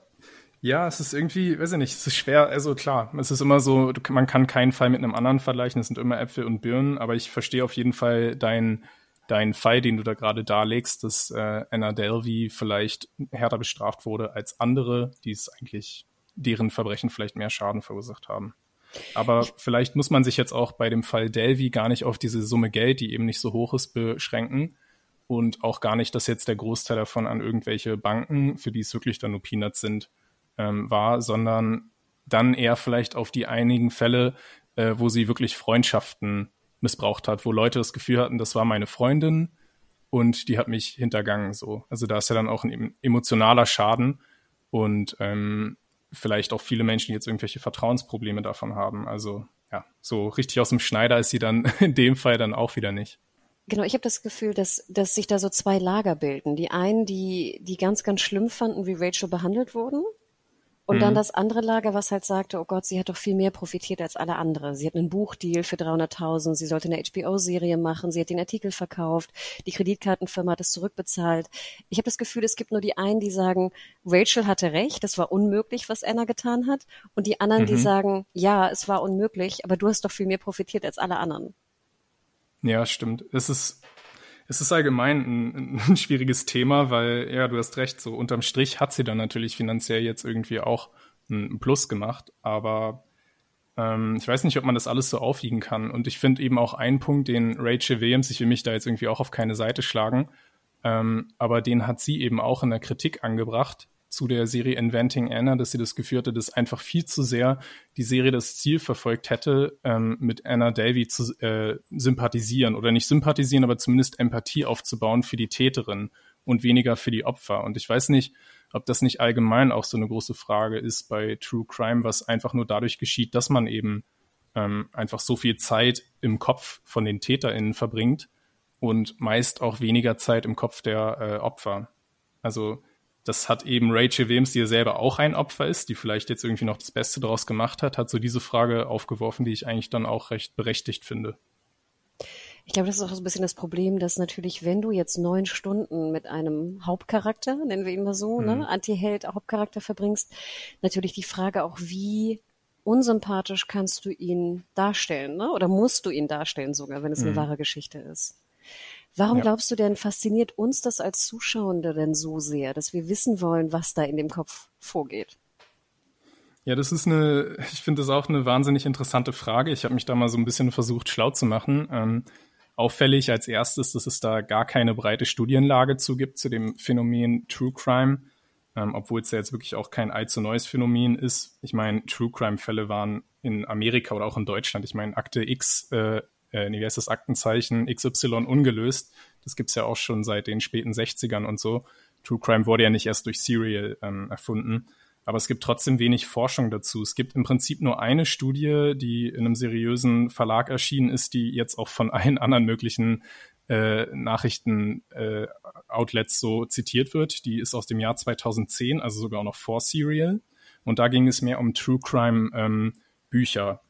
ja, es ist irgendwie, weiß ich nicht, es ist schwer, also klar, es ist immer so, man kann keinen Fall mit einem anderen vergleichen, es sind immer Äpfel und Birnen, aber ich verstehe auf jeden Fall dein, dein Fall, den du da gerade darlegst, dass äh, Anna Delvey vielleicht härter bestraft wurde als andere, die es eigentlich, deren Verbrechen vielleicht mehr Schaden verursacht haben. Aber vielleicht muss man sich jetzt auch bei dem Fall Delvey gar nicht auf diese Summe Geld, die eben nicht so hoch ist, beschränken und auch gar nicht, dass jetzt der Großteil davon an irgendwelche Banken, für die es wirklich dann nur Peanuts sind, ähm, war, sondern dann eher vielleicht auf die einigen Fälle, äh, wo sie wirklich Freundschaften missbraucht hat, wo Leute das Gefühl hatten, das war meine Freundin und die hat mich hintergangen. So, also da ist ja dann auch ein emotionaler Schaden und ähm, vielleicht auch viele Menschen, jetzt irgendwelche Vertrauensprobleme davon haben. Also ja, so richtig aus dem Schneider ist sie dann in dem Fall dann auch wieder nicht. Genau, ich habe das Gefühl, dass, dass sich da so zwei Lager bilden. Die einen, die, die ganz, ganz schlimm fanden, wie Rachel behandelt wurden und mhm. dann das andere Lager, was halt sagte, oh Gott, sie hat doch viel mehr profitiert als alle andere. Sie hat einen Buchdeal für 300.000, sie sollte eine HBO-Serie machen, sie hat den Artikel verkauft, die Kreditkartenfirma hat es zurückbezahlt. Ich habe das Gefühl, es gibt nur die einen, die sagen, Rachel hatte recht, das war unmöglich, was Anna getan hat. Und die anderen, mhm. die sagen, ja, es war unmöglich, aber du hast doch viel mehr profitiert als alle anderen. Ja, stimmt. Es ist es ist allgemein ein, ein, schwieriges Thema, weil, ja, du hast recht, so unterm Strich hat sie dann natürlich finanziell jetzt irgendwie auch ein Plus gemacht, aber ähm, ich weiß nicht, ob man das alles so aufwiegen kann. Und ich finde eben auch einen Punkt, den Rachel Williams, ich will mich da jetzt irgendwie auch auf keine Seite schlagen, ähm, aber den hat sie eben auch in der Kritik angebracht, zu der Serie Inventing Anna, dass sie das Gefühl hatte, dass einfach viel zu sehr die Serie das Ziel verfolgt hätte, ähm, mit Anna Davy zu äh, sympathisieren oder nicht sympathisieren, aber zumindest Empathie aufzubauen für die Täterin und weniger für die Opfer. Und ich weiß nicht, ob das nicht allgemein auch so eine große Frage ist bei True Crime, was einfach nur dadurch geschieht, dass man eben ähm, einfach so viel Zeit im Kopf von den TäterInnen verbringt und meist auch weniger Zeit im Kopf der äh, Opfer. Also das hat eben Rachel Williams, die ja selber auch ein Opfer ist, die vielleicht jetzt irgendwie noch das Beste daraus gemacht hat, hat so diese Frage aufgeworfen, die ich eigentlich dann auch recht berechtigt finde. Ich glaube, das ist auch so ein bisschen das Problem, dass natürlich, wenn du jetzt neun Stunden mit einem Hauptcharakter, nennen wir ihn mal so, ne, mhm. ne, Anti-Held, Hauptcharakter verbringst, natürlich die Frage auch, wie unsympathisch kannst du ihn darstellen, ne? Oder musst du ihn darstellen sogar, wenn es eine mhm. wahre Geschichte ist? Warum ja. glaubst du denn, fasziniert uns das als Zuschauende denn so sehr, dass wir wissen wollen, was da in dem Kopf vorgeht? Ja, das ist eine, ich finde das auch eine wahnsinnig interessante Frage. Ich habe mich da mal so ein bisschen versucht, schlau zu machen. Ähm, auffällig als erstes, dass es da gar keine breite Studienlage zu gibt zu dem Phänomen True Crime, ähm, obwohl es ja jetzt wirklich auch kein allzu neues Phänomen ist. Ich meine, True Crime-Fälle waren in Amerika oder auch in Deutschland. Ich meine, Akte X äh, äh, wie heißt das, Aktenzeichen XY ungelöst. Das gibt's ja auch schon seit den späten 60ern und so. True Crime wurde ja nicht erst durch Serial ähm, erfunden. Aber es gibt trotzdem wenig Forschung dazu. Es gibt im Prinzip nur eine Studie, die in einem seriösen Verlag erschienen ist, die jetzt auch von allen anderen möglichen äh, Nachrichten-Outlets äh, so zitiert wird. Die ist aus dem Jahr 2010, also sogar noch vor Serial. Und da ging es mehr um True Crime ähm, Bücher.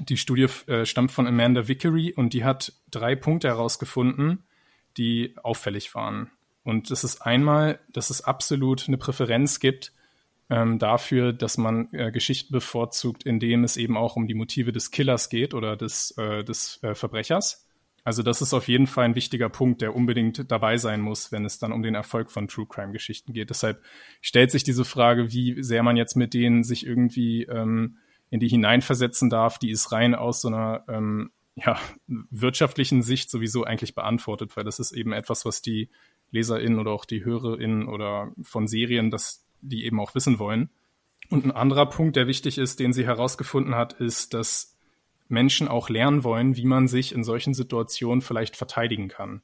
Die Studie äh, stammt von Amanda Vickery und die hat drei Punkte herausgefunden, die auffällig waren. Und das ist einmal, dass es absolut eine Präferenz gibt ähm, dafür, dass man äh, Geschichten bevorzugt, indem es eben auch um die Motive des Killers geht oder des, äh, des äh, Verbrechers. Also das ist auf jeden Fall ein wichtiger Punkt, der unbedingt dabei sein muss, wenn es dann um den Erfolg von True Crime Geschichten geht. Deshalb stellt sich diese Frage, wie sehr man jetzt mit denen sich irgendwie ähm, in die hineinversetzen darf, die ist rein aus so einer ähm, ja, wirtschaftlichen Sicht sowieso eigentlich beantwortet, weil das ist eben etwas, was die LeserInnen oder auch die HörerInnen oder von Serien, dass die eben auch wissen wollen. Und ein anderer Punkt, der wichtig ist, den sie herausgefunden hat, ist, dass Menschen auch lernen wollen, wie man sich in solchen Situationen vielleicht verteidigen kann.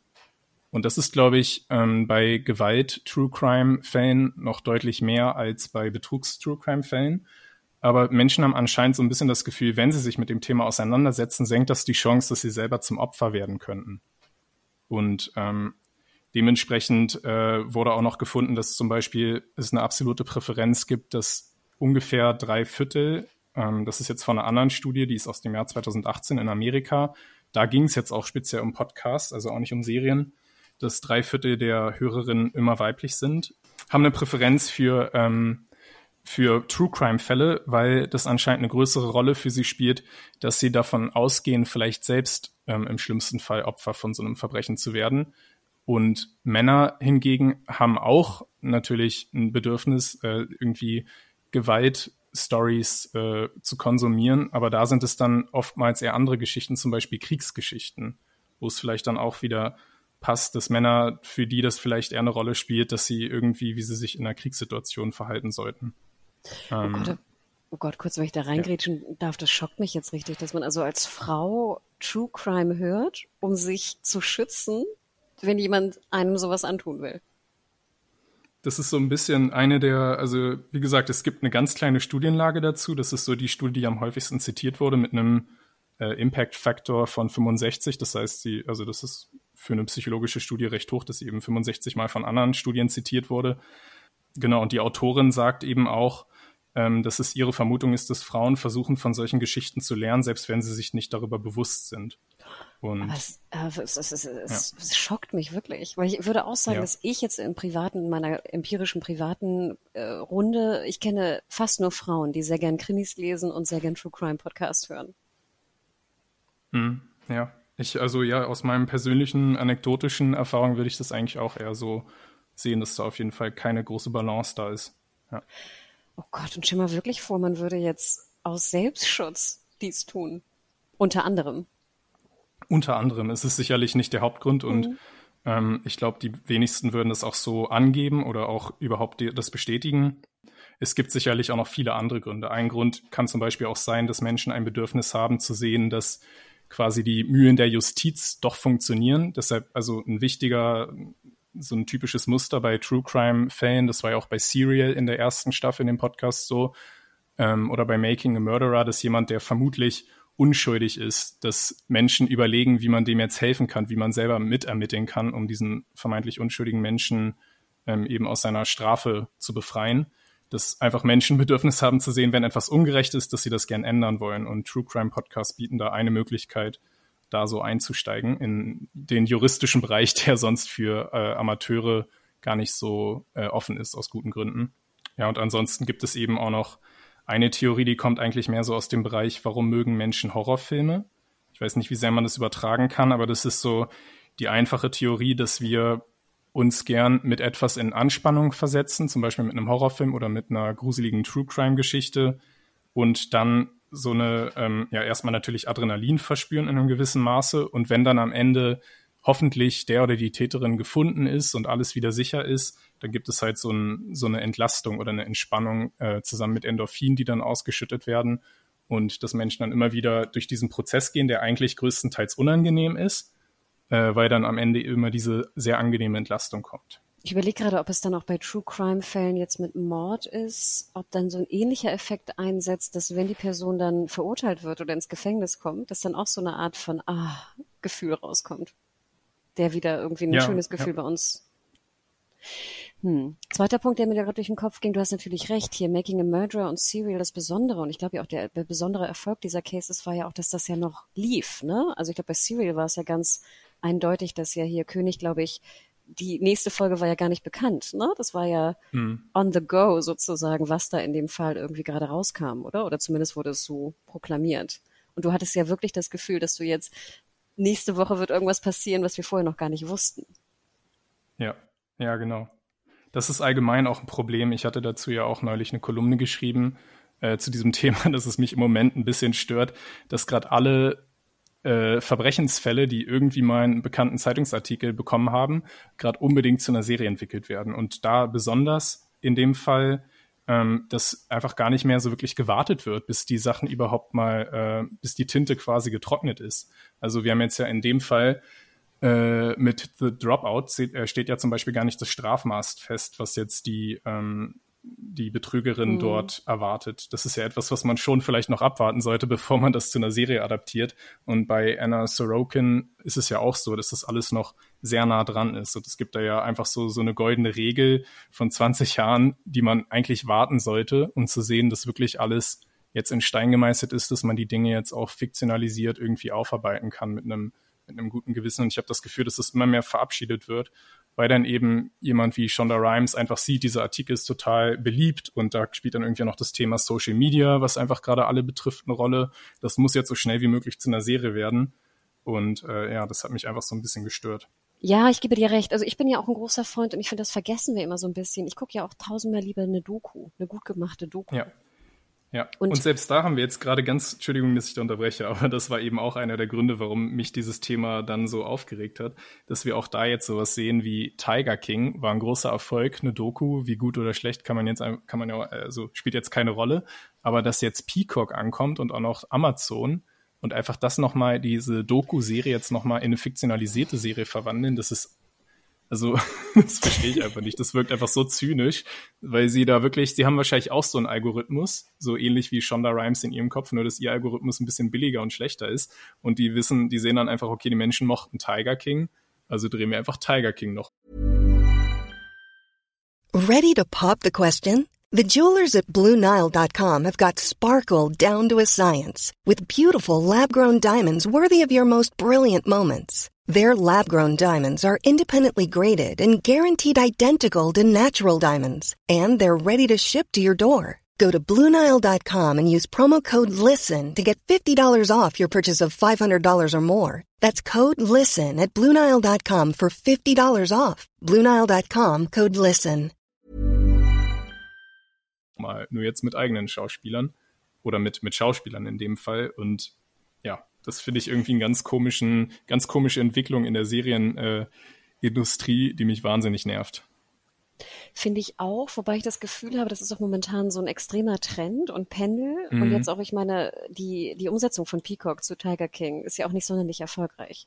Und das ist, glaube ich, ähm, bei Gewalt-True Crime-Fällen noch deutlich mehr als bei Betrugs-True Crime-Fällen. Aber Menschen haben anscheinend so ein bisschen das Gefühl, wenn sie sich mit dem Thema auseinandersetzen, senkt das die Chance, dass sie selber zum Opfer werden könnten. Und ähm, dementsprechend äh, wurde auch noch gefunden, dass zum Beispiel es eine absolute Präferenz gibt, dass ungefähr drei Viertel, ähm, das ist jetzt von einer anderen Studie, die ist aus dem Jahr 2018 in Amerika, da ging es jetzt auch speziell um Podcasts, also auch nicht um Serien, dass drei Viertel der Hörerinnen immer weiblich sind, haben eine Präferenz für, ähm, für True Crime-Fälle, weil das anscheinend eine größere Rolle für sie spielt, dass sie davon ausgehen, vielleicht selbst ähm, im schlimmsten Fall Opfer von so einem Verbrechen zu werden. Und Männer hingegen haben auch natürlich ein Bedürfnis, äh, irgendwie Gewalt-Stories äh, zu konsumieren, aber da sind es dann oftmals eher andere Geschichten, zum Beispiel Kriegsgeschichten, wo es vielleicht dann auch wieder passt, dass Männer, für die das vielleicht eher eine Rolle spielt, dass sie irgendwie, wie sie sich in einer Kriegssituation verhalten sollten. Oh ähm, Gott, oh Gott, kurz, wenn ich da reingrätschen ja. darf, das schockt mich jetzt richtig, dass man also als Frau True Crime hört, um sich zu schützen, wenn jemand einem sowas antun will. Das ist so ein bisschen eine der, also wie gesagt, es gibt eine ganz kleine Studienlage dazu. Das ist so die Studie, die am häufigsten zitiert wurde mit einem äh, Impact Factor von 65. Das heißt, sie, also das ist für eine psychologische Studie recht hoch, dass sie eben 65 Mal von anderen Studien zitiert wurde. Genau, und die Autorin sagt eben auch, ähm, dass es ihre Vermutung ist, dass Frauen versuchen, von solchen Geschichten zu lernen, selbst wenn sie sich nicht darüber bewusst sind. Und, es, äh, es, es, es, ja. es, schockt mich wirklich, weil ich würde auch sagen, ja. dass ich jetzt im privaten, in meiner empirischen privaten äh, Runde, ich kenne fast nur Frauen, die sehr gern Krimis lesen und sehr gern True Crime Podcast hören. Hm, ja, ich, also ja, aus meinem persönlichen anekdotischen Erfahrung würde ich das eigentlich auch eher so sehen, dass da auf jeden Fall keine große Balance da ist. Ja. Oh Gott, und stell mal wirklich vor, man würde jetzt aus Selbstschutz dies tun. Unter anderem. Unter anderem. Es ist sicherlich nicht der Hauptgrund und mhm. ähm, ich glaube, die wenigsten würden das auch so angeben oder auch überhaupt das bestätigen. Es gibt sicherlich auch noch viele andere Gründe. Ein Grund kann zum Beispiel auch sein, dass Menschen ein Bedürfnis haben zu sehen, dass quasi die Mühen der Justiz doch funktionieren. Deshalb also ein wichtiger, so ein typisches Muster bei True Crime Fällen, das war ja auch bei Serial in der ersten Staffel in dem Podcast so, ähm, oder bei Making a Murderer, dass jemand, der vermutlich unschuldig ist, dass Menschen überlegen, wie man dem jetzt helfen kann, wie man selber mitermitteln kann, um diesen vermeintlich unschuldigen Menschen ähm, eben aus seiner Strafe zu befreien. Dass einfach Menschen Bedürfnis haben zu sehen, wenn etwas ungerecht ist, dass sie das gern ändern wollen. Und True Crime Podcasts bieten da eine Möglichkeit, da so einzusteigen in den juristischen Bereich, der sonst für äh, Amateure gar nicht so äh, offen ist, aus guten Gründen. Ja, und ansonsten gibt es eben auch noch eine Theorie, die kommt eigentlich mehr so aus dem Bereich, warum mögen Menschen Horrorfilme? Ich weiß nicht, wie sehr man das übertragen kann, aber das ist so die einfache Theorie, dass wir uns gern mit etwas in Anspannung versetzen, zum Beispiel mit einem Horrorfilm oder mit einer gruseligen True Crime Geschichte und dann so eine, ähm, ja, erstmal natürlich Adrenalin verspüren in einem gewissen Maße und wenn dann am Ende hoffentlich der oder die Täterin gefunden ist und alles wieder sicher ist, dann gibt es halt so, ein, so eine Entlastung oder eine Entspannung äh, zusammen mit Endorphin, die dann ausgeschüttet werden und dass Menschen dann immer wieder durch diesen Prozess gehen, der eigentlich größtenteils unangenehm ist, äh, weil dann am Ende immer diese sehr angenehme Entlastung kommt. Ich überlege gerade, ob es dann auch bei True Crime Fällen jetzt mit Mord ist, ob dann so ein ähnlicher Effekt einsetzt, dass wenn die Person dann verurteilt wird oder ins Gefängnis kommt, dass dann auch so eine Art von ah Gefühl rauskommt, der wieder irgendwie ein ja, schönes Gefühl ja. bei uns hm. Zweiter Punkt, der mir da gerade durch den Kopf ging, du hast natürlich recht, hier Making a Murderer und Serial das Besondere und ich glaube ja auch der, der besondere Erfolg dieser Cases war ja auch, dass das ja noch lief, ne? Also ich glaube bei Serial war es ja ganz eindeutig, dass ja hier König, glaube ich, die nächste Folge war ja gar nicht bekannt, ne? Das war ja hm. on the go sozusagen, was da in dem Fall irgendwie gerade rauskam, oder? Oder zumindest wurde es so proklamiert. Und du hattest ja wirklich das Gefühl, dass du jetzt nächste Woche wird irgendwas passieren, was wir vorher noch gar nicht wussten. Ja, ja, genau. Das ist allgemein auch ein Problem. Ich hatte dazu ja auch neulich eine Kolumne geschrieben äh, zu diesem Thema, dass es mich im Moment ein bisschen stört, dass gerade alle äh, Verbrechensfälle, die irgendwie mal einen bekannten Zeitungsartikel bekommen haben, gerade unbedingt zu einer Serie entwickelt werden. Und da besonders in dem Fall, ähm, dass einfach gar nicht mehr so wirklich gewartet wird, bis die Sachen überhaupt mal, äh, bis die Tinte quasi getrocknet ist. Also wir haben jetzt ja in dem Fall äh, mit The Dropout steht, äh, steht ja zum Beispiel gar nicht das Strafmaß fest, was jetzt die, ähm, die Betrügerin mhm. dort erwartet. Das ist ja etwas, was man schon vielleicht noch abwarten sollte, bevor man das zu einer Serie adaptiert. Und bei Anna Sorokin ist es ja auch so, dass das alles noch sehr nah dran ist. Und es gibt da ja einfach so, so eine goldene Regel von 20 Jahren, die man eigentlich warten sollte, um zu sehen, dass wirklich alles jetzt in Stein gemeißelt ist, dass man die Dinge jetzt auch fiktionalisiert irgendwie aufarbeiten kann mit einem mit einem guten Gewissen. Und ich habe das Gefühl, dass es immer mehr verabschiedet wird, weil dann eben jemand wie Shonda Rhimes einfach sieht, dieser Artikel ist total beliebt und da spielt dann irgendwie noch das Thema Social Media, was einfach gerade alle betrifft, eine Rolle. Das muss jetzt so schnell wie möglich zu einer Serie werden. Und äh, ja, das hat mich einfach so ein bisschen gestört. Ja, ich gebe dir recht. Also ich bin ja auch ein großer Freund und ich finde, das vergessen wir immer so ein bisschen. Ich gucke ja auch tausendmal lieber eine Doku, eine gut gemachte Doku. Ja. Ja, und, und, selbst da haben wir jetzt gerade ganz, Entschuldigung, dass ich da unterbreche, aber das war eben auch einer der Gründe, warum mich dieses Thema dann so aufgeregt hat, dass wir auch da jetzt sowas sehen wie Tiger King, war ein großer Erfolg, eine Doku, wie gut oder schlecht kann man jetzt, kann man ja, also spielt jetzt keine Rolle, aber dass jetzt Peacock ankommt und auch noch Amazon und einfach das nochmal, diese Doku-Serie jetzt nochmal in eine fiktionalisierte Serie verwandeln, das ist also, das verstehe ich einfach nicht. Das wirkt einfach so zynisch, weil sie da wirklich, sie haben wahrscheinlich auch so einen Algorithmus, so ähnlich wie Shonda Rhimes in ihrem Kopf, nur dass ihr Algorithmus ein bisschen billiger und schlechter ist. Und die wissen, die sehen dann einfach, okay, die Menschen mochten Tiger King, also drehen wir einfach Tiger King noch. Ready to pop the question? The jewelers at BlueNile.com have got sparkle down to a science with beautiful lab-grown diamonds worthy of your most brilliant moments. Their lab grown diamonds are independently graded and guaranteed identical to natural diamonds, and they're ready to ship to your door. Go to Bluenile.com and use promo code LISTEN to get $50 off your purchase of $500 or more. That's code LISTEN at Bluenile.com for $50 off. Bluenile.com code LISTEN. Mal nur jetzt mit eigenen Schauspielern oder mit, mit Schauspielern in dem Fall und ja, Das finde ich irgendwie einen ganz komischen, ganz komische Entwicklung in der Serienindustrie, äh, die mich wahnsinnig nervt. Finde ich auch, wobei ich das Gefühl habe, das ist auch momentan so ein extremer Trend und Pendel. Mhm. Und jetzt auch, ich meine, die, die Umsetzung von Peacock zu Tiger King ist ja auch nicht sonderlich erfolgreich.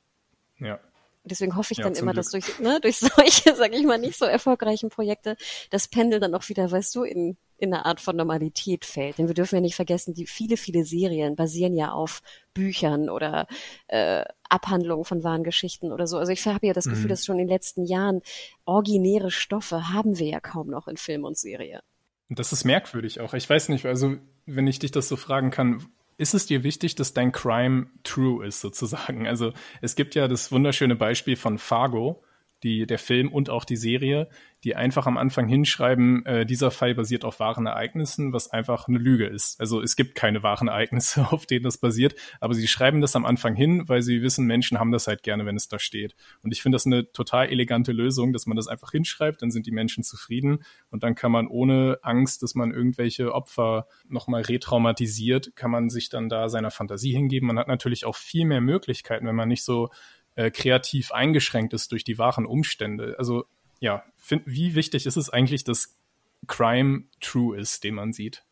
Ja. Deswegen hoffe ich ja, dann immer, Glück. dass durch, ne, durch solche, sage ich mal, nicht so erfolgreichen Projekte das Pendel dann auch wieder, weißt du, in in eine Art von Normalität fällt. Denn wir dürfen ja nicht vergessen, die viele, viele Serien basieren ja auf Büchern oder äh, Abhandlungen von wahren Geschichten oder so. Also ich habe ja das Gefühl, mhm. dass schon in den letzten Jahren originäre Stoffe haben wir ja kaum noch in Film und Serie. Das ist merkwürdig auch. Ich weiß nicht, also wenn ich dich das so fragen kann, ist es dir wichtig, dass dein Crime true ist sozusagen? Also es gibt ja das wunderschöne Beispiel von Fargo, die, der Film und auch die Serie, die einfach am Anfang hinschreiben, äh, dieser Fall basiert auf wahren Ereignissen, was einfach eine Lüge ist. Also es gibt keine wahren Ereignisse, auf denen das basiert, aber sie schreiben das am Anfang hin, weil sie wissen, Menschen haben das halt gerne, wenn es da steht. Und ich finde das eine total elegante Lösung, dass man das einfach hinschreibt, dann sind die Menschen zufrieden und dann kann man ohne Angst, dass man irgendwelche Opfer nochmal retraumatisiert, kann man sich dann da seiner Fantasie hingeben. Man hat natürlich auch viel mehr Möglichkeiten, wenn man nicht so äh, kreativ eingeschränkt ist durch die wahren Umstände. Also ja, find, wie wichtig ist es eigentlich, dass Crime true ist, den man sieht?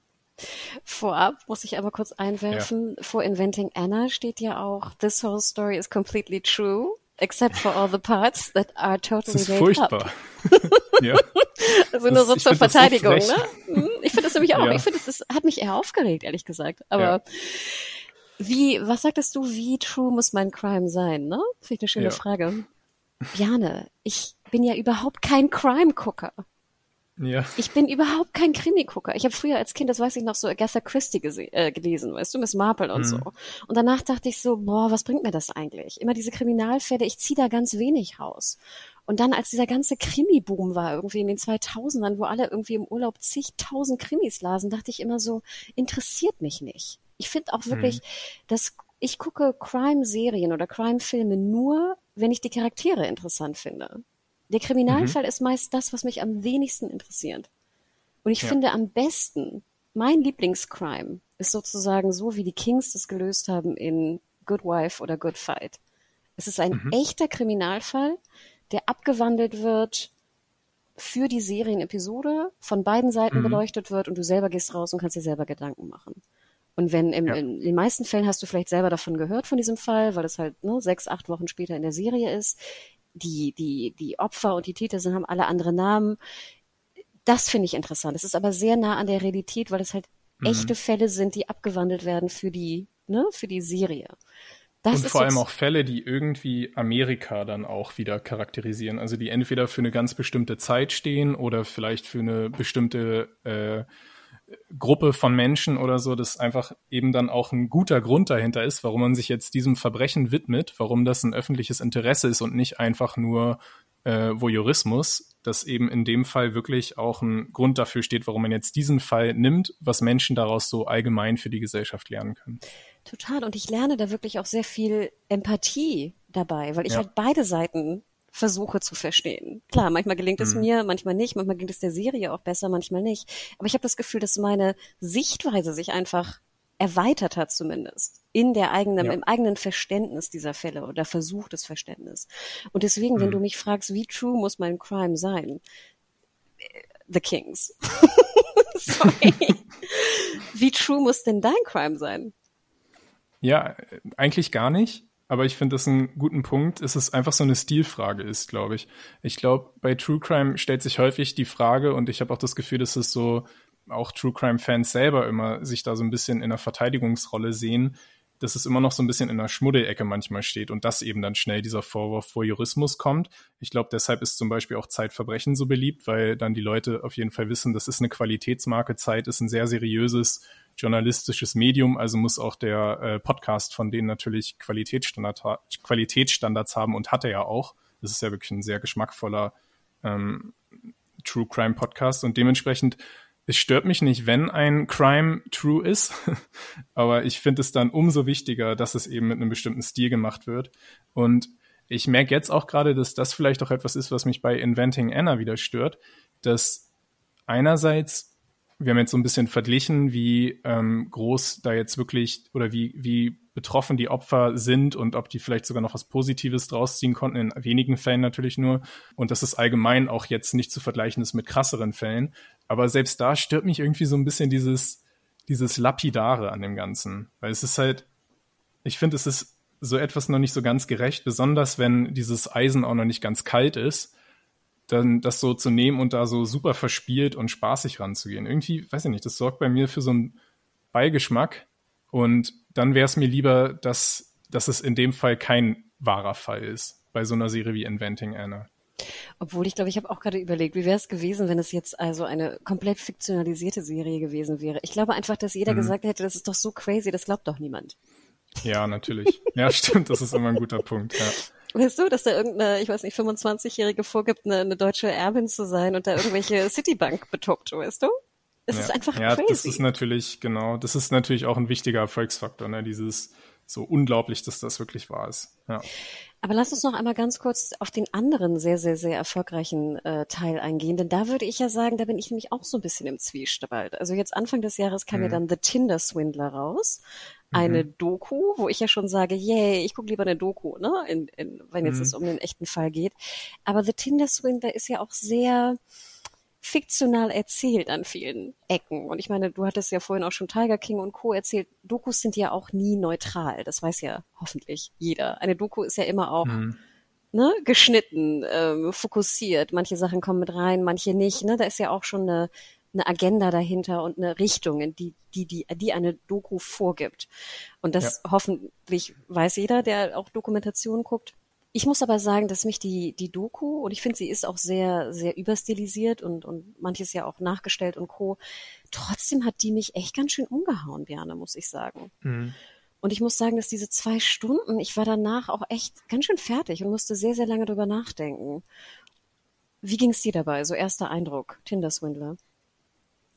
Vorab muss ich aber kurz einwerfen, ja. vor Inventing Anna steht ja auch, this whole story is completely true, except for all the parts that are totally das ist furchtbar. ja. Also nur so zur Verteidigung, so ne? Hm, ich finde das nämlich auch, ja. ich finde, das hat mich eher aufgeregt, ehrlich gesagt. Aber. Wie, was sagtest du, wie true muss mein Crime sein, ne? Finde ich eine schöne Frage. Bjane, ich bin ja überhaupt kein Crime-Gucker. Ja. Ich bin überhaupt kein Krimi-Gucker. Ich habe früher als Kind, das weiß ich noch, so Agatha Christie äh, gelesen, weißt du, Miss Marple und mhm. so. Und danach dachte ich so, boah, was bringt mir das eigentlich? Immer diese Kriminalfälle, ich ziehe da ganz wenig raus. Und dann, als dieser ganze Krimi-Boom war, irgendwie in den 2000ern, wo alle irgendwie im Urlaub zigtausend Krimis lasen, dachte ich immer so, interessiert mich nicht. Ich finde auch wirklich, mhm. dass ich gucke Crime-Serien oder Crime-Filme nur, wenn ich die Charaktere interessant finde. Der Kriminalfall mhm. ist meist das, was mich am wenigsten interessiert. Und ich ja. finde am besten, mein Lieblingscrime ist sozusagen so, wie die Kings das gelöst haben in Good Wife oder Good Fight. Es ist ein mhm. echter Kriminalfall, der abgewandelt wird für die Serienepisode, von beiden Seiten mhm. beleuchtet wird und du selber gehst raus und kannst dir selber Gedanken machen. Und wenn im, ja. in den meisten Fällen hast du vielleicht selber davon gehört von diesem Fall, weil es halt ne, sechs, acht Wochen später in der Serie ist. Die, die, die Opfer und die Täter sind, haben alle andere Namen. Das finde ich interessant. Es ist aber sehr nah an der Realität, weil es halt mhm. echte Fälle sind, die abgewandelt werden für die, ne, für die Serie. Das und vor allem auch Fälle, die irgendwie Amerika dann auch wieder charakterisieren. Also die entweder für eine ganz bestimmte Zeit stehen oder vielleicht für eine bestimmte äh, Gruppe von Menschen oder so, dass einfach eben dann auch ein guter Grund dahinter ist, warum man sich jetzt diesem Verbrechen widmet, warum das ein öffentliches Interesse ist und nicht einfach nur äh, Voyeurismus, dass eben in dem Fall wirklich auch ein Grund dafür steht, warum man jetzt diesen Fall nimmt, was Menschen daraus so allgemein für die Gesellschaft lernen können. Total. Und ich lerne da wirklich auch sehr viel Empathie dabei, weil ich ja. halt beide Seiten versuche zu verstehen. Klar, manchmal gelingt es mhm. mir, manchmal nicht, manchmal gelingt es der Serie auch besser, manchmal nicht. Aber ich habe das Gefühl, dass meine Sichtweise sich einfach erweitert hat zumindest in der eigenen, ja. im eigenen Verständnis dieser Fälle oder Versuch des Verständnisses. Und deswegen, mhm. wenn du mich fragst, wie true muss mein Crime sein? The Kings. Sorry. wie true muss denn dein Crime sein? Ja, eigentlich gar nicht. Aber ich finde das einen guten Punkt. Es ist einfach so eine Stilfrage ist, glaube ich. Ich glaube, bei True Crime stellt sich häufig die Frage und ich habe auch das Gefühl, dass es so auch True Crime Fans selber immer sich da so ein bisschen in der Verteidigungsrolle sehen, dass es immer noch so ein bisschen in der Schmuddelecke manchmal steht und dass eben dann schnell dieser Vorwurf vor Jurismus kommt. Ich glaube, deshalb ist zum Beispiel auch Zeitverbrechen so beliebt, weil dann die Leute auf jeden Fall wissen, das ist eine Qualitätsmarke. Zeit ist ein sehr seriöses journalistisches Medium, also muss auch der äh, Podcast von denen natürlich Qualitätsstandard Qualitätsstandards haben und hat er ja auch. Das ist ja wirklich ein sehr geschmackvoller ähm, True Crime Podcast und dementsprechend es stört mich nicht, wenn ein Crime true ist, aber ich finde es dann umso wichtiger, dass es eben mit einem bestimmten Stil gemacht wird. Und ich merke jetzt auch gerade, dass das vielleicht auch etwas ist, was mich bei Inventing Anna wieder stört, dass einerseits wir haben jetzt so ein bisschen verglichen, wie ähm, groß da jetzt wirklich oder wie, wie betroffen die Opfer sind und ob die vielleicht sogar noch was Positives draus ziehen konnten, in wenigen Fällen natürlich nur. Und dass es allgemein auch jetzt nicht zu vergleichen ist mit krasseren Fällen. Aber selbst da stört mich irgendwie so ein bisschen dieses, dieses Lapidare an dem Ganzen. Weil es ist halt, ich finde, es ist so etwas noch nicht so ganz gerecht, besonders wenn dieses Eisen auch noch nicht ganz kalt ist dann das so zu nehmen und da so super verspielt und spaßig ranzugehen. Irgendwie, weiß ich nicht, das sorgt bei mir für so einen Beigeschmack. Und dann wäre es mir lieber, dass, dass es in dem Fall kein wahrer Fall ist, bei so einer Serie wie Inventing Anna. Obwohl ich glaube, ich habe auch gerade überlegt, wie wäre es gewesen, wenn es jetzt also eine komplett fiktionalisierte Serie gewesen wäre. Ich glaube einfach, dass jeder mhm. gesagt hätte, das ist doch so crazy, das glaubt doch niemand. Ja, natürlich. Ja, stimmt, das ist immer ein guter Punkt. Ja. Weißt du, dass da irgendeine, ich weiß nicht, 25-Jährige vorgibt, eine, eine deutsche Erbin zu sein und da irgendwelche Citibank betoppt, weißt du? Es ja. ist einfach ja, crazy. Das ist natürlich, genau, das ist natürlich auch ein wichtiger Erfolgsfaktor, ne? Dieses so unglaublich, dass das wirklich wahr ist. Ja. Aber lass uns noch einmal ganz kurz auf den anderen sehr, sehr, sehr erfolgreichen äh, Teil eingehen. Denn da würde ich ja sagen, da bin ich nämlich auch so ein bisschen im Zwiespalt. Also jetzt Anfang des Jahres kam mhm. ja dann The Tinder Swindler raus eine mhm. Doku, wo ich ja schon sage, yay, ich gucke lieber eine Doku, ne, in, in, wenn jetzt mhm. es um einen echten Fall geht. Aber The Tinder Swindler ist ja auch sehr fiktional erzählt an vielen Ecken. Und ich meine, du hattest ja vorhin auch schon Tiger King und Co. erzählt. Dokus sind ja auch nie neutral. Das weiß ja hoffentlich jeder. Eine Doku ist ja immer auch mhm. ne, geschnitten, ähm, fokussiert. Manche Sachen kommen mit rein, manche nicht. Ne? Da ist ja auch schon eine eine Agenda dahinter und eine Richtung, in die, die, die, die eine Doku vorgibt. Und das ja. hoffentlich weiß jeder, der auch Dokumentation guckt. Ich muss aber sagen, dass mich die, die Doku, und ich finde, sie ist auch sehr, sehr überstilisiert und, und manches ja auch nachgestellt und Co. Trotzdem hat die mich echt ganz schön umgehauen, Björn, muss ich sagen. Mhm. Und ich muss sagen, dass diese zwei Stunden, ich war danach auch echt ganz schön fertig und musste sehr, sehr lange drüber nachdenken. Wie ging es dir dabei? So erster Eindruck, Tinder Swindler.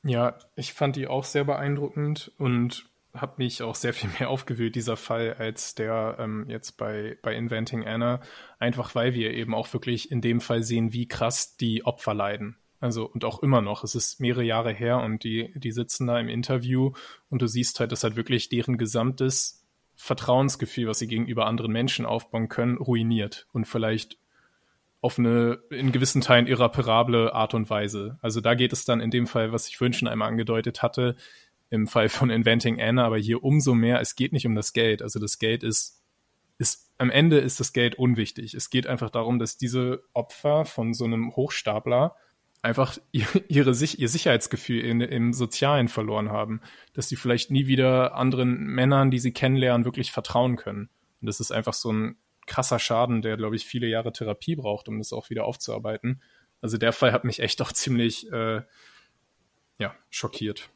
Ja, ich fand die auch sehr beeindruckend und habe mich auch sehr viel mehr aufgewühlt, dieser Fall, als der ähm, jetzt bei, bei Inventing Anna. Einfach weil wir eben auch wirklich in dem Fall sehen, wie krass die Opfer leiden. Also und auch immer noch. Es ist mehrere Jahre her und die, die sitzen da im Interview und du siehst halt, dass halt wirklich deren gesamtes Vertrauensgefühl, was sie gegenüber anderen Menschen aufbauen können, ruiniert und vielleicht auf eine in gewissen Teilen irreparable Art und Weise. Also da geht es dann in dem Fall, was ich vorhin schon einmal angedeutet hatte, im Fall von Inventing Anna, aber hier umso mehr, es geht nicht um das Geld. Also das Geld ist, ist, am Ende ist das Geld unwichtig. Es geht einfach darum, dass diese Opfer von so einem Hochstapler einfach ihre, ihr Sicherheitsgefühl in, im Sozialen verloren haben, dass sie vielleicht nie wieder anderen Männern, die sie kennenlernen, wirklich vertrauen können. Und das ist einfach so ein krasser Schaden, der, glaube ich, viele Jahre Therapie braucht, um das auch wieder aufzuarbeiten. Also der Fall hat mich echt auch ziemlich äh, ja, schockiert.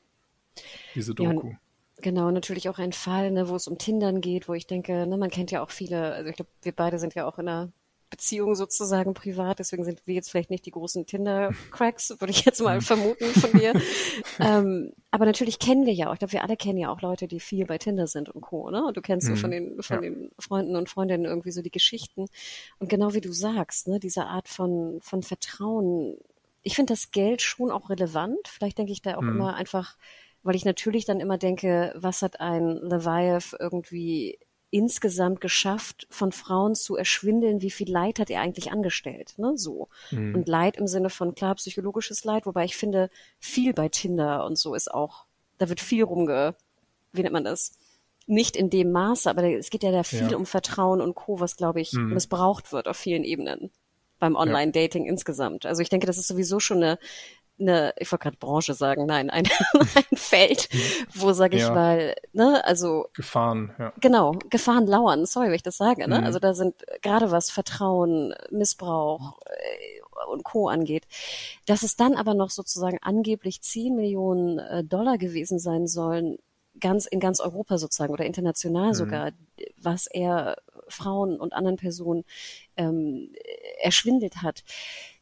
Diese Doku. Ja, genau, natürlich auch ein Fall, ne, wo es um Tindern geht, wo ich denke, ne, man kennt ja auch viele, also ich glaube, wir beide sind ja auch in einer Beziehung sozusagen privat, deswegen sind wir jetzt vielleicht nicht die großen Tinder-Cracks, würde ich jetzt mal mhm. vermuten von dir. ähm, aber natürlich kennen wir ja auch, ich glaube, wir alle kennen ja auch Leute, die viel bei Tinder sind und Co. Ne? Und du kennst mhm. so von den von ja. den Freunden und Freundinnen irgendwie so die Geschichten. Und genau wie du sagst, ne, diese Art von von Vertrauen. Ich finde das Geld schon auch relevant. Vielleicht denke ich da auch mhm. immer einfach, weil ich natürlich dann immer denke, was hat ein Leviath irgendwie insgesamt geschafft, von Frauen zu erschwindeln, wie viel Leid hat er eigentlich angestellt, ne, so. Mhm. Und Leid im Sinne von, klar, psychologisches Leid, wobei ich finde, viel bei Tinder und so ist auch, da wird viel rumge, wie nennt man das? Nicht in dem Maße, aber es geht ja da viel ja. um Vertrauen und Co., was, glaube ich, mhm. missbraucht wird auf vielen Ebenen beim Online-Dating ja. insgesamt. Also ich denke, das ist sowieso schon eine eine, ich wollte gerade Branche sagen, nein, ein, ein Feld, wo, sage ich ja. mal, ne, also Gefahren, ja. Genau, Gefahren lauern, sorry, wenn ich das sage, ne? Mhm. Also da sind gerade was Vertrauen, Missbrauch äh, und Co. angeht. Dass es dann aber noch sozusagen angeblich 10 Millionen äh, Dollar gewesen sein sollen, ganz in ganz Europa sozusagen oder international mhm. sogar, was er Frauen und anderen Personen ähm, erschwindelt hat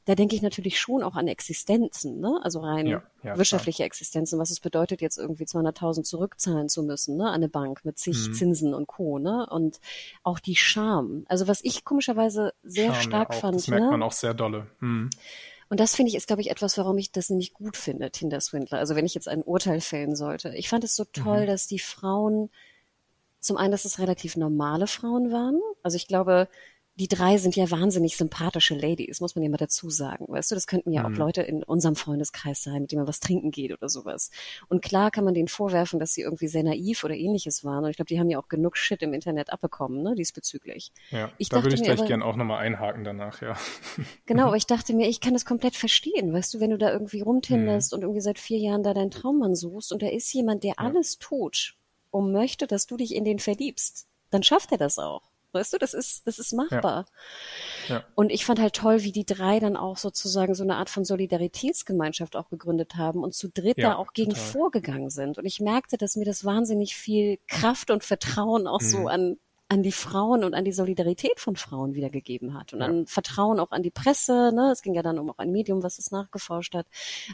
da denke ich natürlich schon auch an Existenzen, ne? also rein ja, ja, wirtschaftliche klar. Existenzen, was es bedeutet, jetzt irgendwie 200.000 zurückzahlen zu müssen ne? an eine Bank mit zig mhm. Zinsen und Co. Ne? Und auch die Scham. Also was ich komischerweise sehr Scham, stark ja fand. Das merkt ne? man auch sehr dolle. Mhm. Und das finde ich ist, glaube ich, etwas, warum ich das nämlich gut finde, Tinder Swindler. Also wenn ich jetzt ein Urteil fällen sollte. Ich fand es so toll, mhm. dass die Frauen, zum einen, dass es relativ normale Frauen waren. Also ich glaube, die drei sind ja wahnsinnig sympathische Ladies, muss man ja mal dazu sagen. Weißt du, das könnten ja mhm. auch Leute in unserem Freundeskreis sein, mit denen man was trinken geht oder sowas. Und klar kann man denen vorwerfen, dass sie irgendwie sehr naiv oder ähnliches waren. Und ich glaube, die haben ja auch genug Shit im Internet abbekommen, ne, diesbezüglich. Ja, ich da würde ich gleich gern auch nochmal einhaken danach, ja. Genau, aber ich dachte mir, ich kann das komplett verstehen. Weißt du, wenn du da irgendwie rumtinderst mhm. und irgendwie seit vier Jahren da deinen Traummann suchst und da ist jemand, der ja. alles tut und möchte, dass du dich in den verliebst, dann schafft er das auch. Weißt du, das ist, das ist machbar. Ja. Ja. Und ich fand halt toll, wie die drei dann auch sozusagen so eine Art von Solidaritätsgemeinschaft auch gegründet haben und zu dritt ja, da auch gegen total. vorgegangen sind. Und ich merkte, dass mir das wahnsinnig viel Kraft und Vertrauen auch mhm. so an an die Frauen und an die Solidarität von Frauen wiedergegeben hat und ja. an Vertrauen auch an die Presse. Ne? Es ging ja dann um auch ein Medium, was es nachgeforscht hat,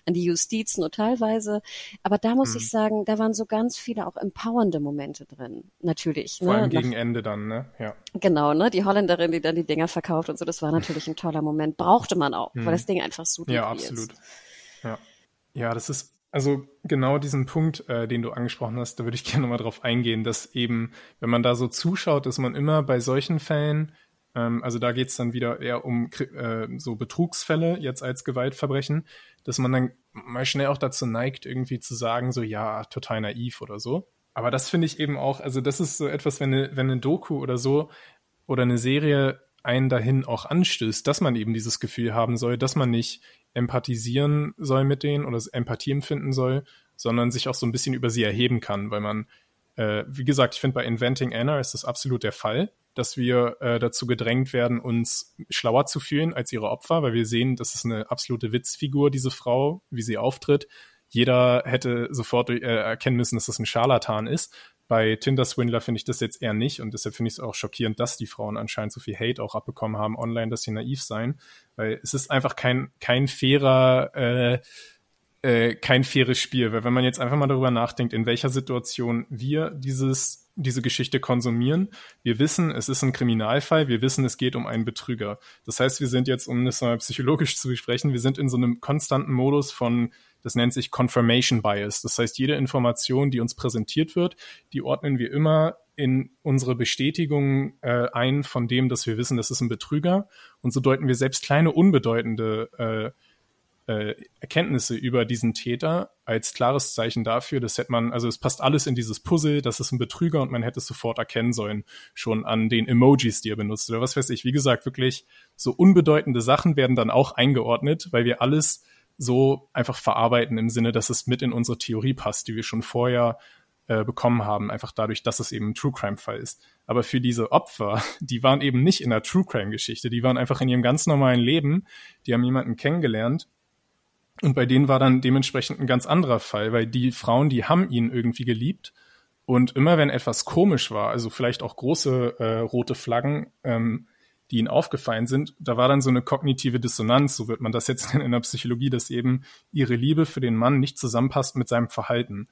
an die Justiz nur teilweise. Aber da muss mhm. ich sagen, da waren so ganz viele auch empowernde Momente drin, natürlich. Vor ne? allem gegen Nach, Ende dann, ne? Ja. Genau, ne? Die Holländerin, die dann die Dinger verkauft und so, das war natürlich ein toller Moment. Brauchte man auch, mhm. weil das Ding einfach so Ja, absolut. Ist. Ja. Ja, das ist also genau diesen Punkt, äh, den du angesprochen hast, da würde ich gerne nochmal drauf eingehen, dass eben, wenn man da so zuschaut, dass man immer bei solchen Fällen, ähm, also da geht es dann wieder eher um äh, so Betrugsfälle jetzt als Gewaltverbrechen, dass man dann mal schnell auch dazu neigt, irgendwie zu sagen, so ja, total naiv oder so. Aber das finde ich eben auch, also das ist so etwas, wenn eine, wenn eine Doku oder so oder eine Serie einen dahin auch anstößt, dass man eben dieses Gefühl haben soll, dass man nicht empathisieren soll mit denen oder Empathie empfinden soll, sondern sich auch so ein bisschen über sie erheben kann, weil man, äh, wie gesagt, ich finde bei Inventing Anna ist das absolut der Fall, dass wir äh, dazu gedrängt werden, uns schlauer zu fühlen als ihre Opfer, weil wir sehen, das ist eine absolute Witzfigur, diese Frau, wie sie auftritt. Jeder hätte sofort äh, erkennen müssen, dass das ein Scharlatan ist. Bei Tinder Swindler finde ich das jetzt eher nicht und deshalb finde ich es auch schockierend, dass die Frauen anscheinend so viel Hate auch abbekommen haben online, dass sie naiv seien, weil es ist einfach kein kein fairer äh, äh, kein faires Spiel, weil wenn man jetzt einfach mal darüber nachdenkt, in welcher Situation wir dieses diese Geschichte konsumieren. Wir wissen, es ist ein Kriminalfall, wir wissen, es geht um einen Betrüger. Das heißt, wir sind jetzt, um das mal psychologisch zu besprechen, wir sind in so einem konstanten Modus von das nennt sich Confirmation Bias. Das heißt, jede Information, die uns präsentiert wird, die ordnen wir immer in unsere Bestätigung äh, ein von dem, dass wir wissen, das ist ein Betrüger. Und so deuten wir selbst kleine, unbedeutende äh, äh, Erkenntnisse über diesen Täter als klares Zeichen dafür, dass hätte man, also es passt alles in dieses Puzzle, das ist ein Betrüger und man hätte es sofort erkennen sollen, schon an den Emojis, die er benutzt oder was weiß ich. Wie gesagt, wirklich so unbedeutende Sachen werden dann auch eingeordnet, weil wir alles so einfach verarbeiten im Sinne, dass es mit in unsere Theorie passt, die wir schon vorher äh, bekommen haben, einfach dadurch, dass es eben ein True Crime Fall ist. Aber für diese Opfer, die waren eben nicht in der True Crime Geschichte, die waren einfach in ihrem ganz normalen Leben, die haben jemanden kennengelernt und bei denen war dann dementsprechend ein ganz anderer Fall, weil die Frauen, die haben ihn irgendwie geliebt und immer wenn etwas komisch war, also vielleicht auch große äh, rote Flaggen, ähm, die ihnen aufgefallen sind, da war dann so eine kognitive Dissonanz, so wird man das jetzt nennen in der Psychologie, dass eben ihre Liebe für den Mann nicht zusammenpasst mit seinem Verhalten.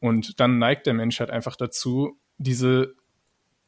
Und dann neigt der Mensch halt einfach dazu, diese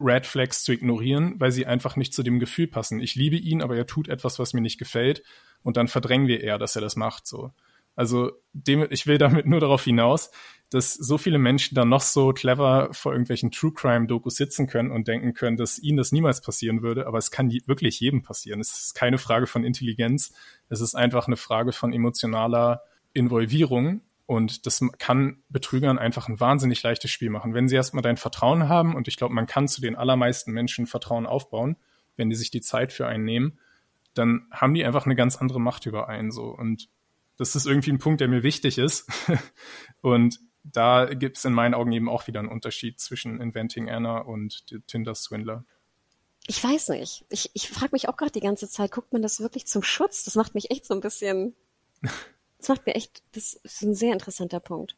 Red Flags zu ignorieren, weil sie einfach nicht zu dem Gefühl passen. Ich liebe ihn, aber er tut etwas, was mir nicht gefällt. Und dann verdrängen wir eher, dass er das macht, so. Also, dem, ich will damit nur darauf hinaus, dass so viele Menschen dann noch so clever vor irgendwelchen True Crime Dokus sitzen können und denken können, dass ihnen das niemals passieren würde. Aber es kann wirklich jedem passieren. Es ist keine Frage von Intelligenz. Es ist einfach eine Frage von emotionaler Involvierung. Und das kann Betrügern einfach ein wahnsinnig leichtes Spiel machen. Wenn sie erstmal dein Vertrauen haben, und ich glaube, man kann zu den allermeisten Menschen Vertrauen aufbauen, wenn die sich die Zeit für einen nehmen, dann haben die einfach eine ganz andere Macht über einen so. Und das ist irgendwie ein Punkt, der mir wichtig ist. und da gibt es in meinen Augen eben auch wieder einen Unterschied zwischen Inventing Anna und Tinder Swindler. Ich weiß nicht. Ich, ich frage mich auch gerade die ganze Zeit, guckt man das wirklich zum Schutz? Das macht mich echt so ein bisschen Das macht mir echt, das ist ein sehr interessanter Punkt.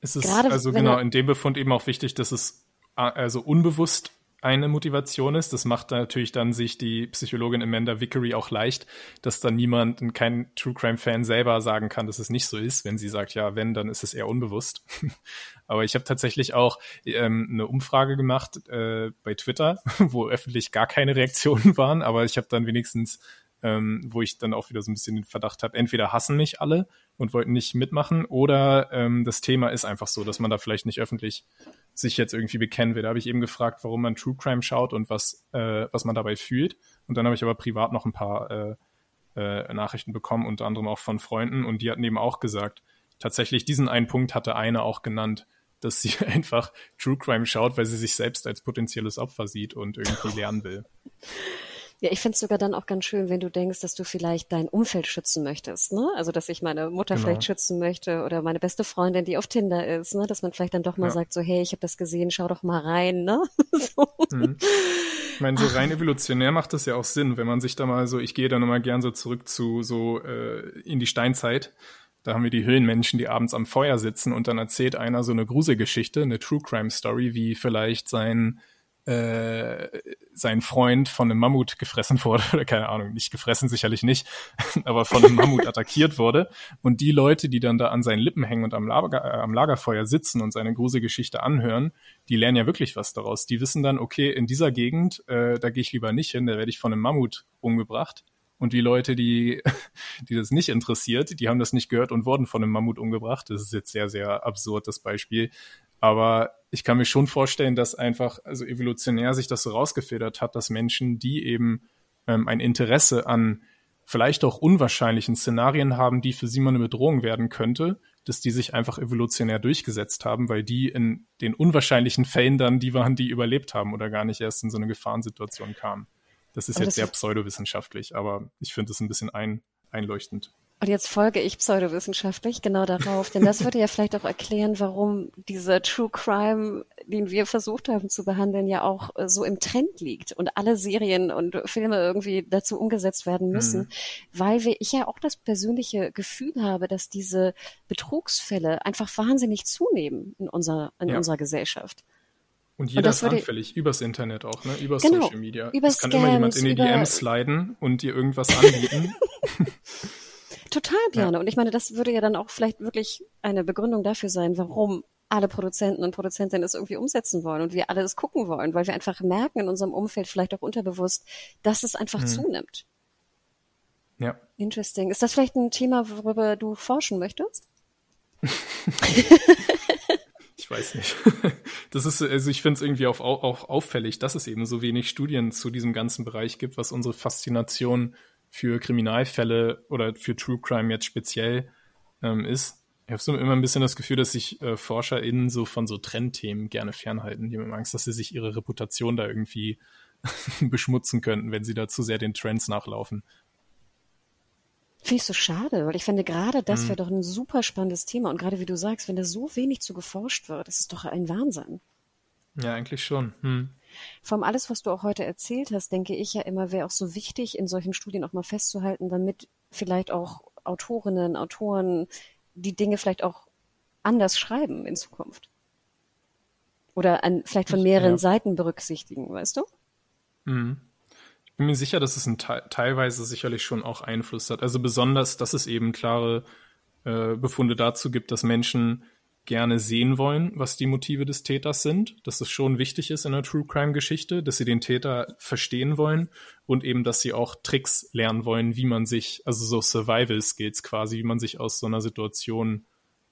Es ist Gerade also genau in dem Befund eben auch wichtig, dass es also unbewusst eine Motivation ist. Das macht natürlich dann sich die Psychologin Amanda Vickery auch leicht, dass dann niemand, kein True Crime Fan selber sagen kann, dass es nicht so ist. Wenn sie sagt, ja, wenn, dann ist es eher unbewusst. Aber ich habe tatsächlich auch ähm, eine Umfrage gemacht äh, bei Twitter, wo öffentlich gar keine Reaktionen waren, aber ich habe dann wenigstens ähm, wo ich dann auch wieder so ein bisschen den Verdacht habe, entweder hassen mich alle und wollten nicht mitmachen oder ähm, das Thema ist einfach so, dass man da vielleicht nicht öffentlich sich jetzt irgendwie bekennen will. Da habe ich eben gefragt, warum man True Crime schaut und was, äh, was man dabei fühlt. Und dann habe ich aber privat noch ein paar äh, äh, Nachrichten bekommen, unter anderem auch von Freunden und die hatten eben auch gesagt, tatsächlich diesen einen Punkt hatte eine auch genannt, dass sie einfach True Crime schaut, weil sie sich selbst als potenzielles Opfer sieht und irgendwie lernen will. Ja, ich finde es sogar dann auch ganz schön, wenn du denkst, dass du vielleicht dein Umfeld schützen möchtest. Ne? Also, dass ich meine Mutter genau. vielleicht schützen möchte oder meine beste Freundin, die auf Tinder ist. Ne? Dass man vielleicht dann doch mal ja. sagt, so, hey, ich habe das gesehen, schau doch mal rein. Ne? so. Mhm. Ich meine, so rein evolutionär macht das ja auch Sinn, wenn man sich da mal so, ich gehe da nochmal gern so zurück zu so äh, in die Steinzeit. Da haben wir die Höhlenmenschen, die abends am Feuer sitzen und dann erzählt einer so eine Gruselgeschichte, eine True Crime Story, wie vielleicht sein äh, sein Freund von einem Mammut gefressen wurde, oder keine Ahnung, nicht gefressen sicherlich nicht, aber von einem Mammut attackiert wurde. Und die Leute, die dann da an seinen Lippen hängen und am, Lager, äh, am Lagerfeuer sitzen und seine Gruselgeschichte anhören, die lernen ja wirklich was daraus. Die wissen dann, okay, in dieser Gegend, äh, da gehe ich lieber nicht hin, da werde ich von einem Mammut umgebracht. Und die Leute, die, die das nicht interessiert, die haben das nicht gehört und wurden von einem Mammut umgebracht. Das ist jetzt sehr, sehr absurd, das Beispiel. Aber ich kann mir schon vorstellen, dass einfach, also evolutionär sich das so rausgefedert hat, dass Menschen, die eben ähm, ein Interesse an vielleicht auch unwahrscheinlichen Szenarien haben, die für sie mal eine Bedrohung werden könnte, dass die sich einfach evolutionär durchgesetzt haben, weil die in den unwahrscheinlichen Fällen dann die waren, die überlebt haben oder gar nicht erst in so eine Gefahrensituation kamen. Das ist aber jetzt sehr pseudowissenschaftlich, aber ich finde es ein bisschen ein, einleuchtend. Und jetzt folge ich pseudowissenschaftlich genau darauf, denn das würde ja vielleicht auch erklären, warum dieser True Crime, den wir versucht haben zu behandeln, ja auch äh, so im Trend liegt und alle Serien und Filme irgendwie dazu umgesetzt werden müssen, mhm. weil wir, ich ja auch das persönliche Gefühl habe, dass diese Betrugsfälle einfach wahnsinnig zunehmen in unserer, in ja. unserer Gesellschaft. Und jeder und ist anfällig, übers Internet auch, ne? Übers genau, Social Media. Über es kann Scams, immer jemand in die DMs sliden und dir irgendwas anbieten. Total gerne. Ja. Und ich meine, das würde ja dann auch vielleicht wirklich eine Begründung dafür sein, warum alle Produzenten und Produzentinnen es irgendwie umsetzen wollen und wir alle es gucken wollen, weil wir einfach merken in unserem Umfeld, vielleicht auch unterbewusst, dass es einfach mhm. zunimmt. Ja. Interesting. Ist das vielleicht ein Thema, worüber du forschen möchtest? ich weiß nicht. Das ist, also ich finde es irgendwie auch, auch auffällig, dass es eben so wenig Studien zu diesem ganzen Bereich gibt, was unsere Faszination für Kriminalfälle oder für True Crime jetzt speziell ähm, ist. Ich habe so immer ein bisschen das Gefühl, dass sich äh, ForscherInnen so von so Trendthemen gerne fernhalten. Die haben Angst, dass sie sich ihre Reputation da irgendwie beschmutzen könnten, wenn sie da zu sehr den Trends nachlaufen. Finde ich so schade, weil ich finde, gerade das wäre doch ein super spannendes Thema. Und gerade wie du sagst, wenn da so wenig zu geforscht wird, das ist doch ein Wahnsinn. Ja, eigentlich schon. Hm. Vom alles, was du auch heute erzählt hast, denke ich ja immer, wäre auch so wichtig, in solchen Studien auch mal festzuhalten, damit vielleicht auch Autorinnen, Autoren die Dinge vielleicht auch anders schreiben in Zukunft. Oder an, vielleicht von mehreren ja. Seiten berücksichtigen, weißt du? Mhm. Ich bin mir sicher, dass es ein Te teilweise sicherlich schon auch Einfluss hat. Also besonders, dass es eben klare äh, Befunde dazu gibt, dass Menschen gerne sehen wollen, was die Motive des Täters sind, dass es schon wichtig ist in einer True Crime Geschichte, dass sie den Täter verstehen wollen und eben, dass sie auch Tricks lernen wollen, wie man sich, also so Survival Skills quasi, wie man sich aus so einer Situation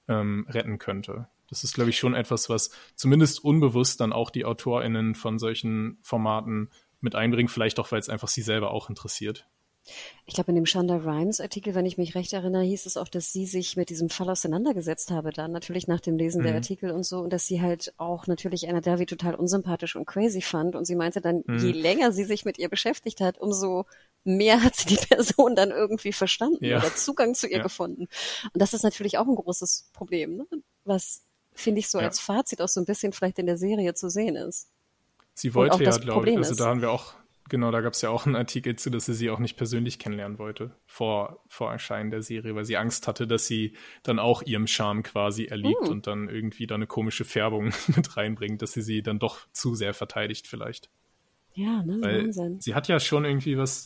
ähm, retten könnte. Das ist, glaube ich, schon etwas, was zumindest unbewusst dann auch die AutorInnen von solchen Formaten mit einbringen, vielleicht auch, weil es einfach sie selber auch interessiert. Ich glaube, in dem Shonda Rhimes Artikel, wenn ich mich recht erinnere, hieß es auch, dass sie sich mit diesem Fall auseinandergesetzt habe, dann natürlich nach dem Lesen mhm. der Artikel und so, und dass sie halt auch natürlich Anna Derby total unsympathisch und crazy fand. Und sie meinte dann, mhm. je länger sie sich mit ihr beschäftigt hat, umso mehr hat sie die Person dann irgendwie verstanden ja. oder Zugang zu ihr ja. gefunden. Und das ist natürlich auch ein großes Problem, ne? was, finde ich, so ja. als Fazit auch so ein bisschen vielleicht in der Serie zu sehen ist. Sie wollte ja, glaube ich, also da haben wir auch Genau, da gab es ja auch einen Artikel zu, dass sie sie auch nicht persönlich kennenlernen wollte vor, vor Erscheinen der Serie, weil sie Angst hatte, dass sie dann auch ihrem Charme quasi erliegt mm. und dann irgendwie da eine komische Färbung mit reinbringt, dass sie sie dann doch zu sehr verteidigt vielleicht. Ja, ne, weil Wahnsinn. Sie hat ja schon irgendwie was,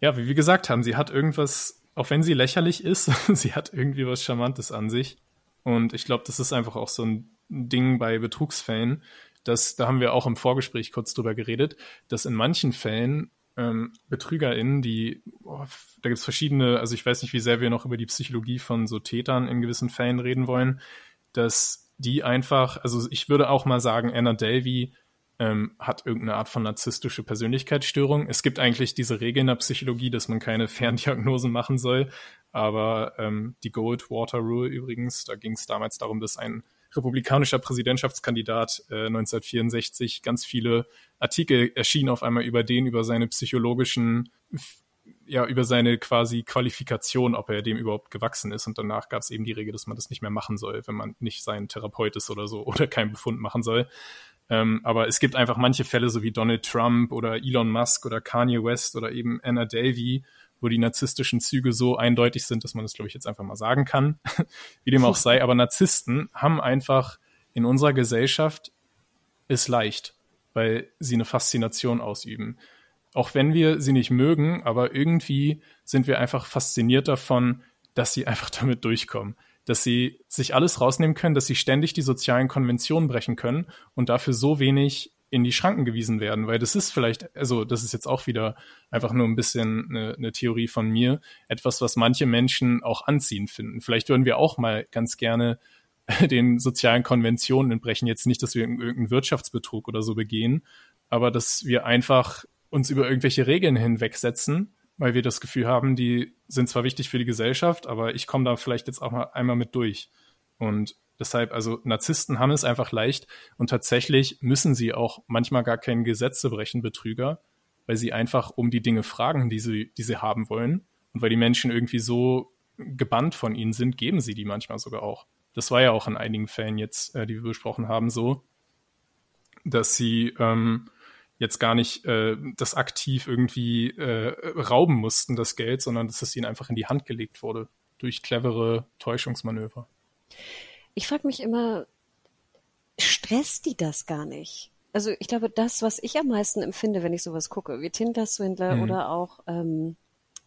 ja, wie wir gesagt haben, sie hat irgendwas, auch wenn sie lächerlich ist, sie hat irgendwie was Charmantes an sich. Und ich glaube, das ist einfach auch so ein Ding bei Betrugsfällen, dass, da haben wir auch im Vorgespräch kurz drüber geredet, dass in manchen Fällen ähm, BetrügerInnen, die, oh, da gibt es verschiedene, also ich weiß nicht, wie sehr wir noch über die Psychologie von so Tätern in gewissen Fällen reden wollen, dass die einfach, also ich würde auch mal sagen, Anna Delvey ähm, hat irgendeine Art von narzisstische Persönlichkeitsstörung. Es gibt eigentlich diese Regel in der Psychologie, dass man keine Ferndiagnosen machen soll, aber ähm, die Goldwater Rule übrigens, da ging es damals darum, dass ein republikanischer Präsidentschaftskandidat äh, 1964 ganz viele Artikel erschienen auf einmal über den, über seine psychologischen, ja, über seine quasi Qualifikation, ob er dem überhaupt gewachsen ist. Und danach gab es eben die Regel, dass man das nicht mehr machen soll, wenn man nicht sein Therapeut ist oder so oder keinen Befund machen soll. Ähm, aber es gibt einfach manche Fälle, so wie Donald Trump oder Elon Musk oder Kanye West oder eben Anna Davey, wo die narzisstischen Züge so eindeutig sind, dass man das, glaube ich, jetzt einfach mal sagen kann, wie dem auch sei. Aber Narzissten haben einfach in unserer Gesellschaft es leicht, weil sie eine Faszination ausüben. Auch wenn wir sie nicht mögen, aber irgendwie sind wir einfach fasziniert davon, dass sie einfach damit durchkommen. Dass sie sich alles rausnehmen können, dass sie ständig die sozialen Konventionen brechen können und dafür so wenig in die Schranken gewiesen werden, weil das ist vielleicht, also das ist jetzt auch wieder einfach nur ein bisschen eine, eine Theorie von mir, etwas, was manche Menschen auch anziehend finden. Vielleicht würden wir auch mal ganz gerne den sozialen Konventionen entbrechen. Jetzt nicht, dass wir irgendeinen Wirtschaftsbetrug oder so begehen, aber dass wir einfach uns über irgendwelche Regeln hinwegsetzen, weil wir das Gefühl haben, die sind zwar wichtig für die Gesellschaft, aber ich komme da vielleicht jetzt auch mal einmal mit durch. Und Deshalb, also Narzissten haben es einfach leicht und tatsächlich müssen sie auch manchmal gar keine Gesetze brechen, Betrüger, weil sie einfach um die Dinge fragen, die sie, die sie haben wollen. Und weil die Menschen irgendwie so gebannt von ihnen sind, geben sie die manchmal sogar auch. Das war ja auch in einigen Fällen jetzt, äh, die wir besprochen haben, so, dass sie ähm, jetzt gar nicht äh, das aktiv irgendwie äh, rauben mussten, das Geld, sondern dass es ihnen einfach in die Hand gelegt wurde durch clevere Täuschungsmanöver. Ich frage mich immer, stresst die das gar nicht? Also ich glaube, das, was ich am meisten empfinde, wenn ich sowas gucke, wie Tinder-Swindler mhm. oder auch ähm,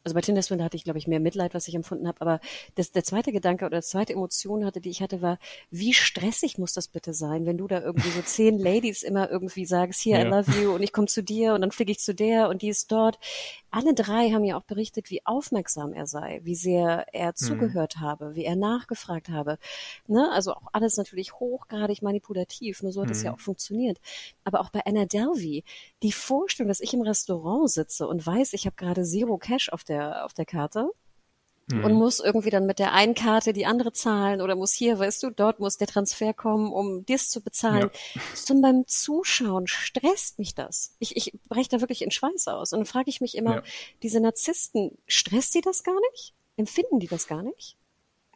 also bei Tinder Swindler hatte ich, glaube ich, mehr Mitleid, was ich empfunden habe. Aber das, der zweite Gedanke oder die zweite Emotion hatte, die ich hatte, war, wie stressig muss das bitte sein, wenn du da irgendwie so zehn Ladies immer irgendwie sagst, hier, ja. I love you und ich komme zu dir und dann fliege ich zu der und die ist dort. Alle drei haben ja auch berichtet, wie aufmerksam er sei, wie sehr er mhm. zugehört habe, wie er nachgefragt habe. Ne? Also auch alles natürlich hochgradig manipulativ, nur so hat es mhm. ja auch funktioniert. Aber auch bei Anna Delvey, die Vorstellung, dass ich im Restaurant sitze und weiß, ich habe gerade Zero Cash auf der der, auf der Karte. Mhm. und muss irgendwie dann mit der einen Karte die andere zahlen oder muss hier, weißt du, dort muss der Transfer kommen, um dies zu bezahlen. Ja. Schon beim Zuschauen stresst mich das. Ich, ich breche da wirklich in Schweiß aus. Und dann frage ich mich immer, ja. diese Narzissten, stresst die das gar nicht? Empfinden die das gar nicht?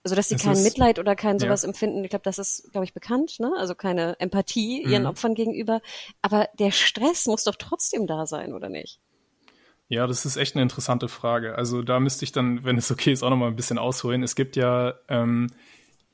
Also dass sie es kein ist, Mitleid oder kein sowas ja. empfinden, ich glaube, das ist, glaube ich, bekannt, ne? Also keine Empathie ihren mhm. Opfern gegenüber. Aber der Stress muss doch trotzdem da sein, oder nicht? Ja, das ist echt eine interessante Frage. Also da müsste ich dann, wenn es okay ist, auch noch mal ein bisschen ausholen. Es gibt ja ähm,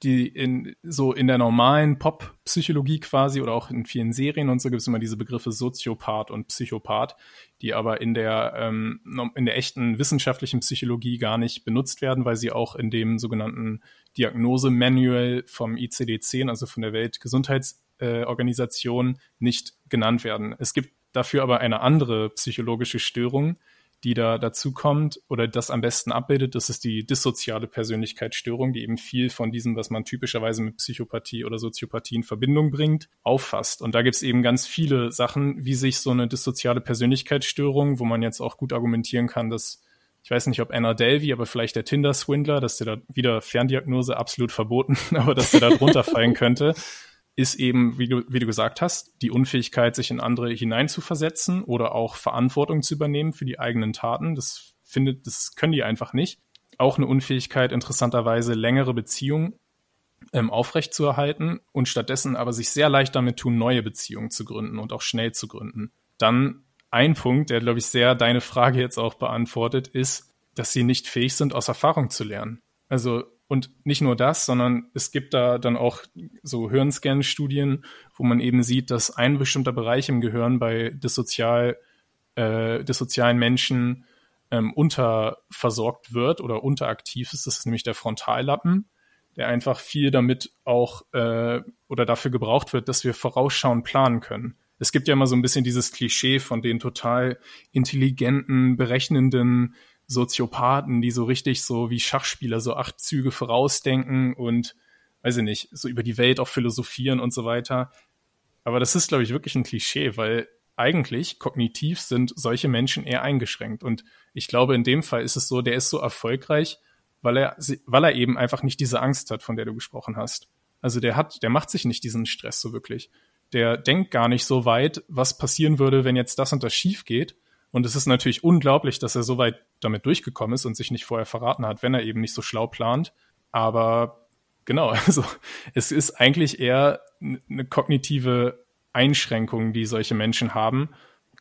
die in so in der normalen Pop-Psychologie quasi oder auch in vielen Serien und so gibt es immer diese Begriffe Soziopath und Psychopath, die aber in der ähm, in der echten wissenschaftlichen Psychologie gar nicht benutzt werden, weil sie auch in dem sogenannten Diagnose-Manual vom ICD-10, also von der Weltgesundheitsorganisation, nicht genannt werden. Es gibt dafür aber eine andere psychologische Störung, die da dazu kommt oder das am besten abbildet, das ist die dissoziale Persönlichkeitsstörung, die eben viel von diesem, was man typischerweise mit Psychopathie oder Soziopathie in Verbindung bringt, auffasst. Und da gibt es eben ganz viele Sachen, wie sich so eine dissoziale Persönlichkeitsstörung, wo man jetzt auch gut argumentieren kann, dass ich weiß nicht, ob Anna Delvey, aber vielleicht der Tinder-Swindler, dass der da wieder Ferndiagnose absolut verboten, aber dass der da drunter fallen könnte, ist eben, wie du, wie du gesagt hast, die Unfähigkeit, sich in andere hineinzuversetzen oder auch Verantwortung zu übernehmen für die eigenen Taten. Das findet, das können die einfach nicht. Auch eine Unfähigkeit, interessanterweise längere Beziehungen ähm, aufrechtzuerhalten und stattdessen aber sich sehr leicht damit tun, neue Beziehungen zu gründen und auch schnell zu gründen. Dann ein Punkt, der, glaube ich, sehr deine Frage jetzt auch beantwortet, ist, dass sie nicht fähig sind, aus Erfahrung zu lernen. Also und nicht nur das, sondern es gibt da dann auch so Hirnscan-Studien, wo man eben sieht, dass ein bestimmter Bereich im Gehirn bei dissozial, äh, dissozialen Menschen ähm, unterversorgt wird oder unteraktiv ist. Das ist nämlich der Frontallappen, der einfach viel damit auch äh, oder dafür gebraucht wird, dass wir vorausschauend planen können. Es gibt ja immer so ein bisschen dieses Klischee von den total intelligenten, berechnenden Soziopathen, die so richtig so wie Schachspieler so acht Züge vorausdenken und weiß ich nicht, so über die Welt auch philosophieren und so weiter. Aber das ist, glaube ich, wirklich ein Klischee, weil eigentlich kognitiv sind solche Menschen eher eingeschränkt. Und ich glaube, in dem Fall ist es so, der ist so erfolgreich, weil er, weil er eben einfach nicht diese Angst hat, von der du gesprochen hast. Also der hat, der macht sich nicht diesen Stress so wirklich. Der denkt gar nicht so weit, was passieren würde, wenn jetzt das und das schief geht, und es ist natürlich unglaublich, dass er so weit damit durchgekommen ist und sich nicht vorher verraten hat, wenn er eben nicht so schlau plant. Aber genau, also es ist eigentlich eher eine kognitive Einschränkung, die solche Menschen haben.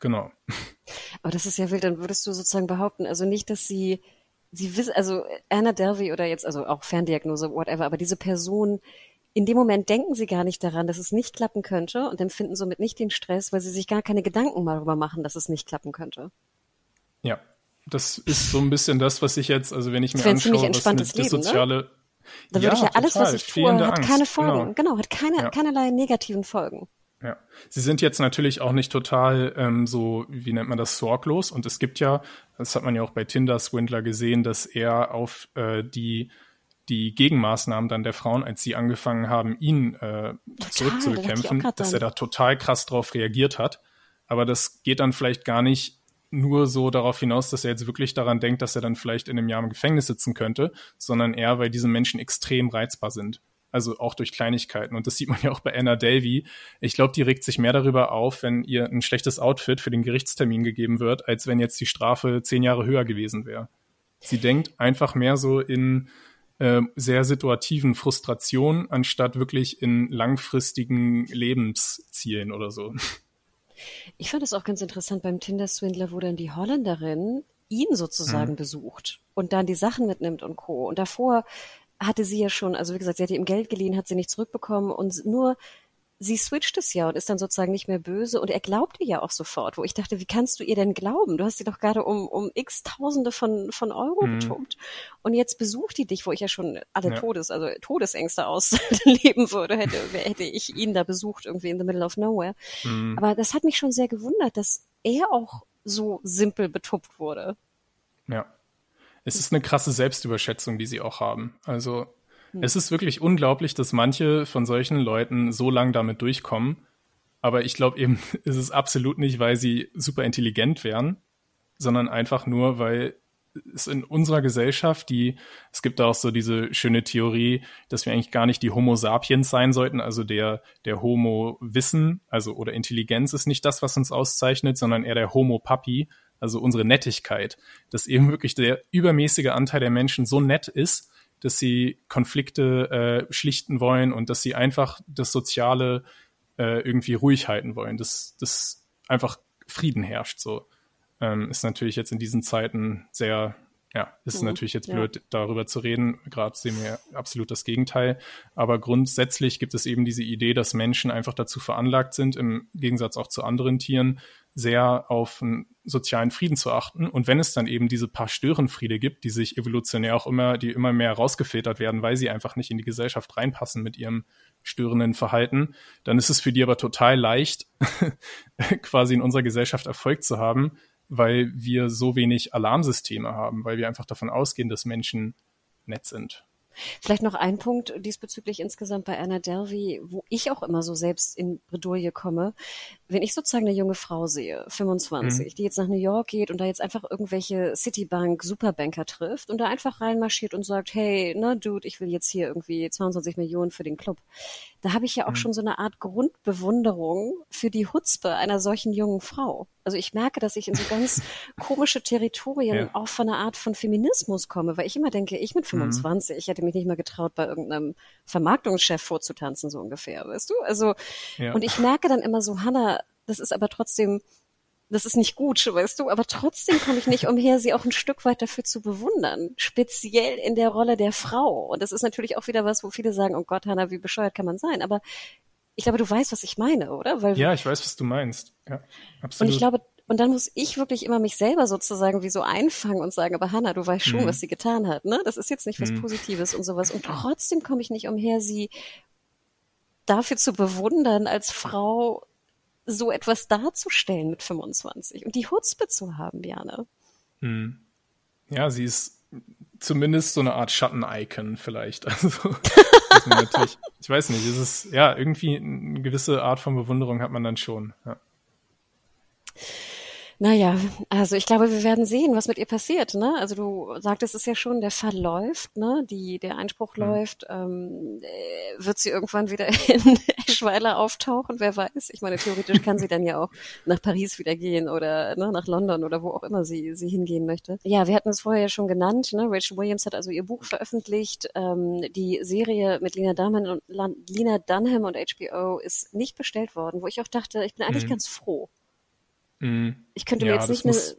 Genau. Aber das ist ja wild, dann würdest du sozusagen behaupten, also nicht, dass sie, sie wissen, also Anna Delvey oder jetzt, also auch Ferndiagnose, whatever, aber diese Person in dem Moment denken sie gar nicht daran, dass es nicht klappen könnte und empfinden somit nicht den Stress, weil sie sich gar keine Gedanken darüber machen, dass es nicht klappen könnte. Ja, das ist so ein bisschen das, was ich jetzt, also wenn ich mir anschaue, was eine Leben, soziale ne? Da würde ja, ich ja alles, was ich tue, hat Angst. keine Folgen. Genau, genau hat keine, ja. keinerlei negativen Folgen. Ja, sie sind jetzt natürlich auch nicht total ähm, so, wie nennt man das, sorglos. Und es gibt ja, das hat man ja auch bei Tinder Swindler gesehen, dass er auf äh, die die Gegenmaßnahmen dann der Frauen, als sie angefangen haben, ihn äh, zurückzubekämpfen, das dass er da total krass drauf reagiert hat. Aber das geht dann vielleicht gar nicht nur so darauf hinaus, dass er jetzt wirklich daran denkt, dass er dann vielleicht in einem Jahr im Gefängnis sitzen könnte, sondern eher, weil diese Menschen extrem reizbar sind. Also auch durch Kleinigkeiten. Und das sieht man ja auch bei Anna Davy. Ich glaube, die regt sich mehr darüber auf, wenn ihr ein schlechtes Outfit für den Gerichtstermin gegeben wird, als wenn jetzt die Strafe zehn Jahre höher gewesen wäre. Sie denkt einfach mehr so in äh, sehr situativen Frustrationen, anstatt wirklich in langfristigen Lebenszielen oder so. Ich fand es auch ganz interessant beim Tinder-Swindler, wo dann die Holländerin ihn sozusagen mhm. besucht und dann die Sachen mitnimmt und Co. Und davor hatte sie ja schon, also wie gesagt, sie hatte ihm Geld geliehen, hat sie nicht zurückbekommen und nur sie switcht es ja und ist dann sozusagen nicht mehr böse und er glaubt ihr ja auch sofort, wo ich dachte, wie kannst du ihr denn glauben? Du hast sie doch gerade um, um x Tausende von, von Euro mhm. betrunkt. Und jetzt besucht die dich, wo ich ja schon alle ja. Todes, also Todesängste ausleben würde, hätte, hätte ich ihn da besucht, irgendwie in the middle of nowhere. Mhm. Aber das hat mich schon sehr gewundert, dass er auch so simpel betuppt wurde. Ja. Es ist eine krasse Selbstüberschätzung, die sie auch haben. Also es ist wirklich unglaublich, dass manche von solchen Leuten so lang damit durchkommen. Aber ich glaube eben, ist es absolut nicht, weil sie super intelligent wären, sondern einfach nur, weil ist in unserer Gesellschaft, die, es gibt auch so diese schöne Theorie, dass wir eigentlich gar nicht die Homo sapiens sein sollten, also der, der Homo Wissen, also oder Intelligenz ist nicht das, was uns auszeichnet, sondern eher der Homo Papi, also unsere Nettigkeit, dass eben wirklich der übermäßige Anteil der Menschen so nett ist, dass sie Konflikte äh, schlichten wollen und dass sie einfach das Soziale äh, irgendwie ruhig halten wollen, dass, dass einfach Frieden herrscht so ähm, ist natürlich jetzt in diesen Zeiten sehr, ja, ist mhm, natürlich jetzt blöd, ja. darüber zu reden. Gerade sehen wir absolut das Gegenteil. Aber grundsätzlich gibt es eben diese Idee, dass Menschen einfach dazu veranlagt sind, im Gegensatz auch zu anderen Tieren, sehr auf einen sozialen Frieden zu achten. Und wenn es dann eben diese paar Störenfriede gibt, die sich evolutionär auch immer, die immer mehr rausgefiltert werden, weil sie einfach nicht in die Gesellschaft reinpassen mit ihrem störenden Verhalten, dann ist es für die aber total leicht, quasi in unserer Gesellschaft Erfolg zu haben, weil wir so wenig Alarmsysteme haben, weil wir einfach davon ausgehen, dass Menschen nett sind. Vielleicht noch ein Punkt diesbezüglich insgesamt bei Anna Delvey, wo ich auch immer so selbst in Bredouille komme. Wenn ich sozusagen eine junge Frau sehe, 25, mhm. die jetzt nach New York geht und da jetzt einfach irgendwelche Citibank Superbanker trifft und da einfach reinmarschiert und sagt, hey, na Dude, ich will jetzt hier irgendwie 22 Millionen für den Club da habe ich ja auch mhm. schon so eine Art Grundbewunderung für die Hutzpe einer solchen jungen Frau. Also ich merke, dass ich in so ganz komische Territorien ja. auch von einer Art von Feminismus komme, weil ich immer denke, ich mit 25, mhm. ich hätte mich nicht mal getraut, bei irgendeinem Vermarktungschef vorzutanzen, so ungefähr, weißt du? Also, ja. und ich merke dann immer so, Hannah, das ist aber trotzdem das ist nicht gut, weißt du, aber trotzdem komme ich nicht umher, sie auch ein Stück weit dafür zu bewundern, speziell in der Rolle der Frau. Und das ist natürlich auch wieder was, wo viele sagen, oh Gott, Hannah, wie bescheuert kann man sein? Aber ich glaube, du weißt, was ich meine, oder? Weil, ja, ich weiß, was du meinst. Ja, absolut. Und ich glaube, und dann muss ich wirklich immer mich selber sozusagen wie so einfangen und sagen, aber Hannah, du weißt schon, mhm. was sie getan hat, ne? Das ist jetzt nicht was mhm. Positives und sowas. Und trotzdem komme ich nicht umher, sie dafür zu bewundern, als Frau so etwas darzustellen mit 25 und die Hutzpe zu haben, Bjane. Hm. Ja, sie ist zumindest so eine Art Schatten-Icon vielleicht. Also ich weiß nicht, es ist ja irgendwie eine gewisse Art von Bewunderung hat man dann schon. Ja. Naja, also ich glaube, wir werden sehen, was mit ihr passiert. Ne? Also du sagtest es ja schon, der Fall läuft, ne? Die, der Einspruch mhm. läuft. Ähm, äh, wird sie irgendwann wieder in Eschweiler auftauchen? Wer weiß. Ich meine, theoretisch kann sie dann ja auch nach Paris wieder gehen oder ne, nach London oder wo auch immer sie, sie hingehen möchte. Ja, wir hatten es vorher ja schon genannt. Ne? Rachel Williams hat also ihr Buch veröffentlicht. Ähm, die Serie mit Lina Dunham, und, Lina Dunham und HBO ist nicht bestellt worden, wo ich auch dachte, ich bin eigentlich mhm. ganz froh. Mhm. Ich könnte mir ja, jetzt nicht muss,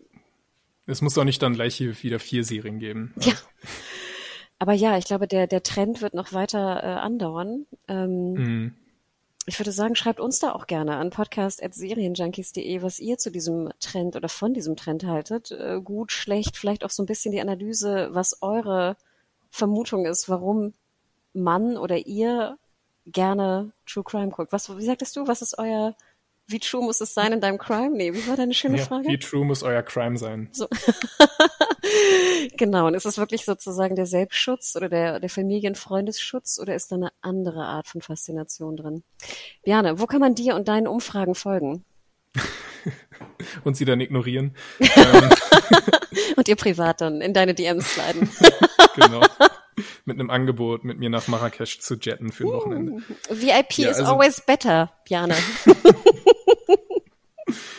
Es muss doch nicht dann gleich hier wieder vier Serien geben. Ja. Aber ja, ich glaube, der, der Trend wird noch weiter äh, andauern. Ähm, mhm. Ich würde sagen, schreibt uns da auch gerne an podcast.serienjunkies.de, was ihr zu diesem Trend oder von diesem Trend haltet. Äh, gut, schlecht, vielleicht auch so ein bisschen die Analyse, was eure Vermutung ist, warum Mann oder ihr gerne True Crime guckt. Was, wie sagtest du, was ist euer wie true muss es sein in deinem Crime? Nee, wie war deine schöne ja, Frage? Wie true muss euer Crime sein? So. genau, und ist es wirklich sozusagen der Selbstschutz oder der, der Familienfreundesschutz oder ist da eine andere Art von Faszination drin? Bjane, wo kann man dir und deinen Umfragen folgen? und sie dann ignorieren. und ihr privat dann in deine DMs sliden. genau mit einem Angebot, mit mir nach Marrakesch zu jetten für ein Wochenende. Uh, VIP ja, is also, always better, Bjane.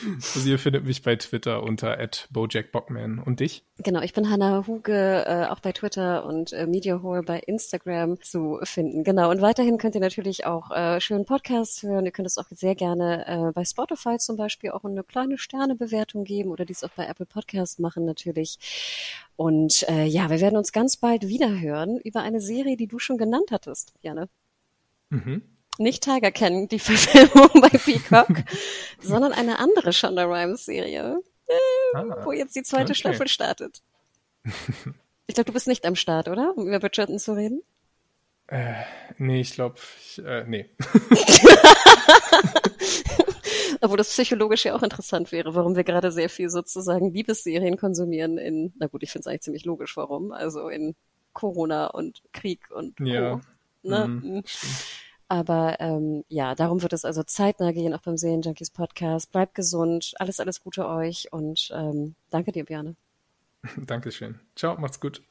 Also ihr findet mich bei Twitter unter @bojackbockman und dich? Genau, ich bin Hanna Huge, äh, auch bei Twitter und äh, Mediahole bei Instagram zu finden. Genau, und weiterhin könnt ihr natürlich auch äh, schönen Podcasts hören. Ihr könnt es auch sehr gerne äh, bei Spotify zum Beispiel auch eine kleine Sternebewertung geben oder dies auch bei Apple Podcast machen natürlich. Und äh, ja, wir werden uns ganz bald wieder hören über eine Serie, die du schon genannt hattest, Janne. Mhm nicht Tiger Ken, die Verfilmung bei Peacock, sondern eine andere Shonda Rhimes Serie, äh, ah, wo jetzt die zweite okay. Staffel startet. Ich glaube, du bist nicht am Start, oder? Um über Bridgerton zu reden? Äh, nee, ich glaube, äh, nee. Obwohl das psychologisch ja auch interessant wäre, warum wir gerade sehr viel sozusagen Liebesserien konsumieren in, na gut, ich finde es eigentlich ziemlich logisch, warum, also in Corona und Krieg und ja. Co. Ne? Mhm, mhm. Aber ähm, ja, darum wird es also zeitnah gehen, auch beim Serienjunkies Podcast. Bleibt gesund, alles, alles Gute euch und ähm, danke dir, Björn. Dankeschön. Ciao, macht's gut.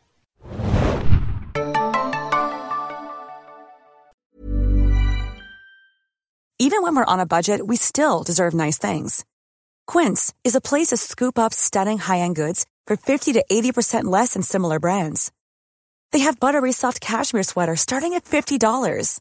Even when we're on a budget, we still deserve nice things. Quince is a place to scoop up stunning high-end goods for 50 to 80% less than similar brands. They have buttery soft cashmere sweaters starting at $50,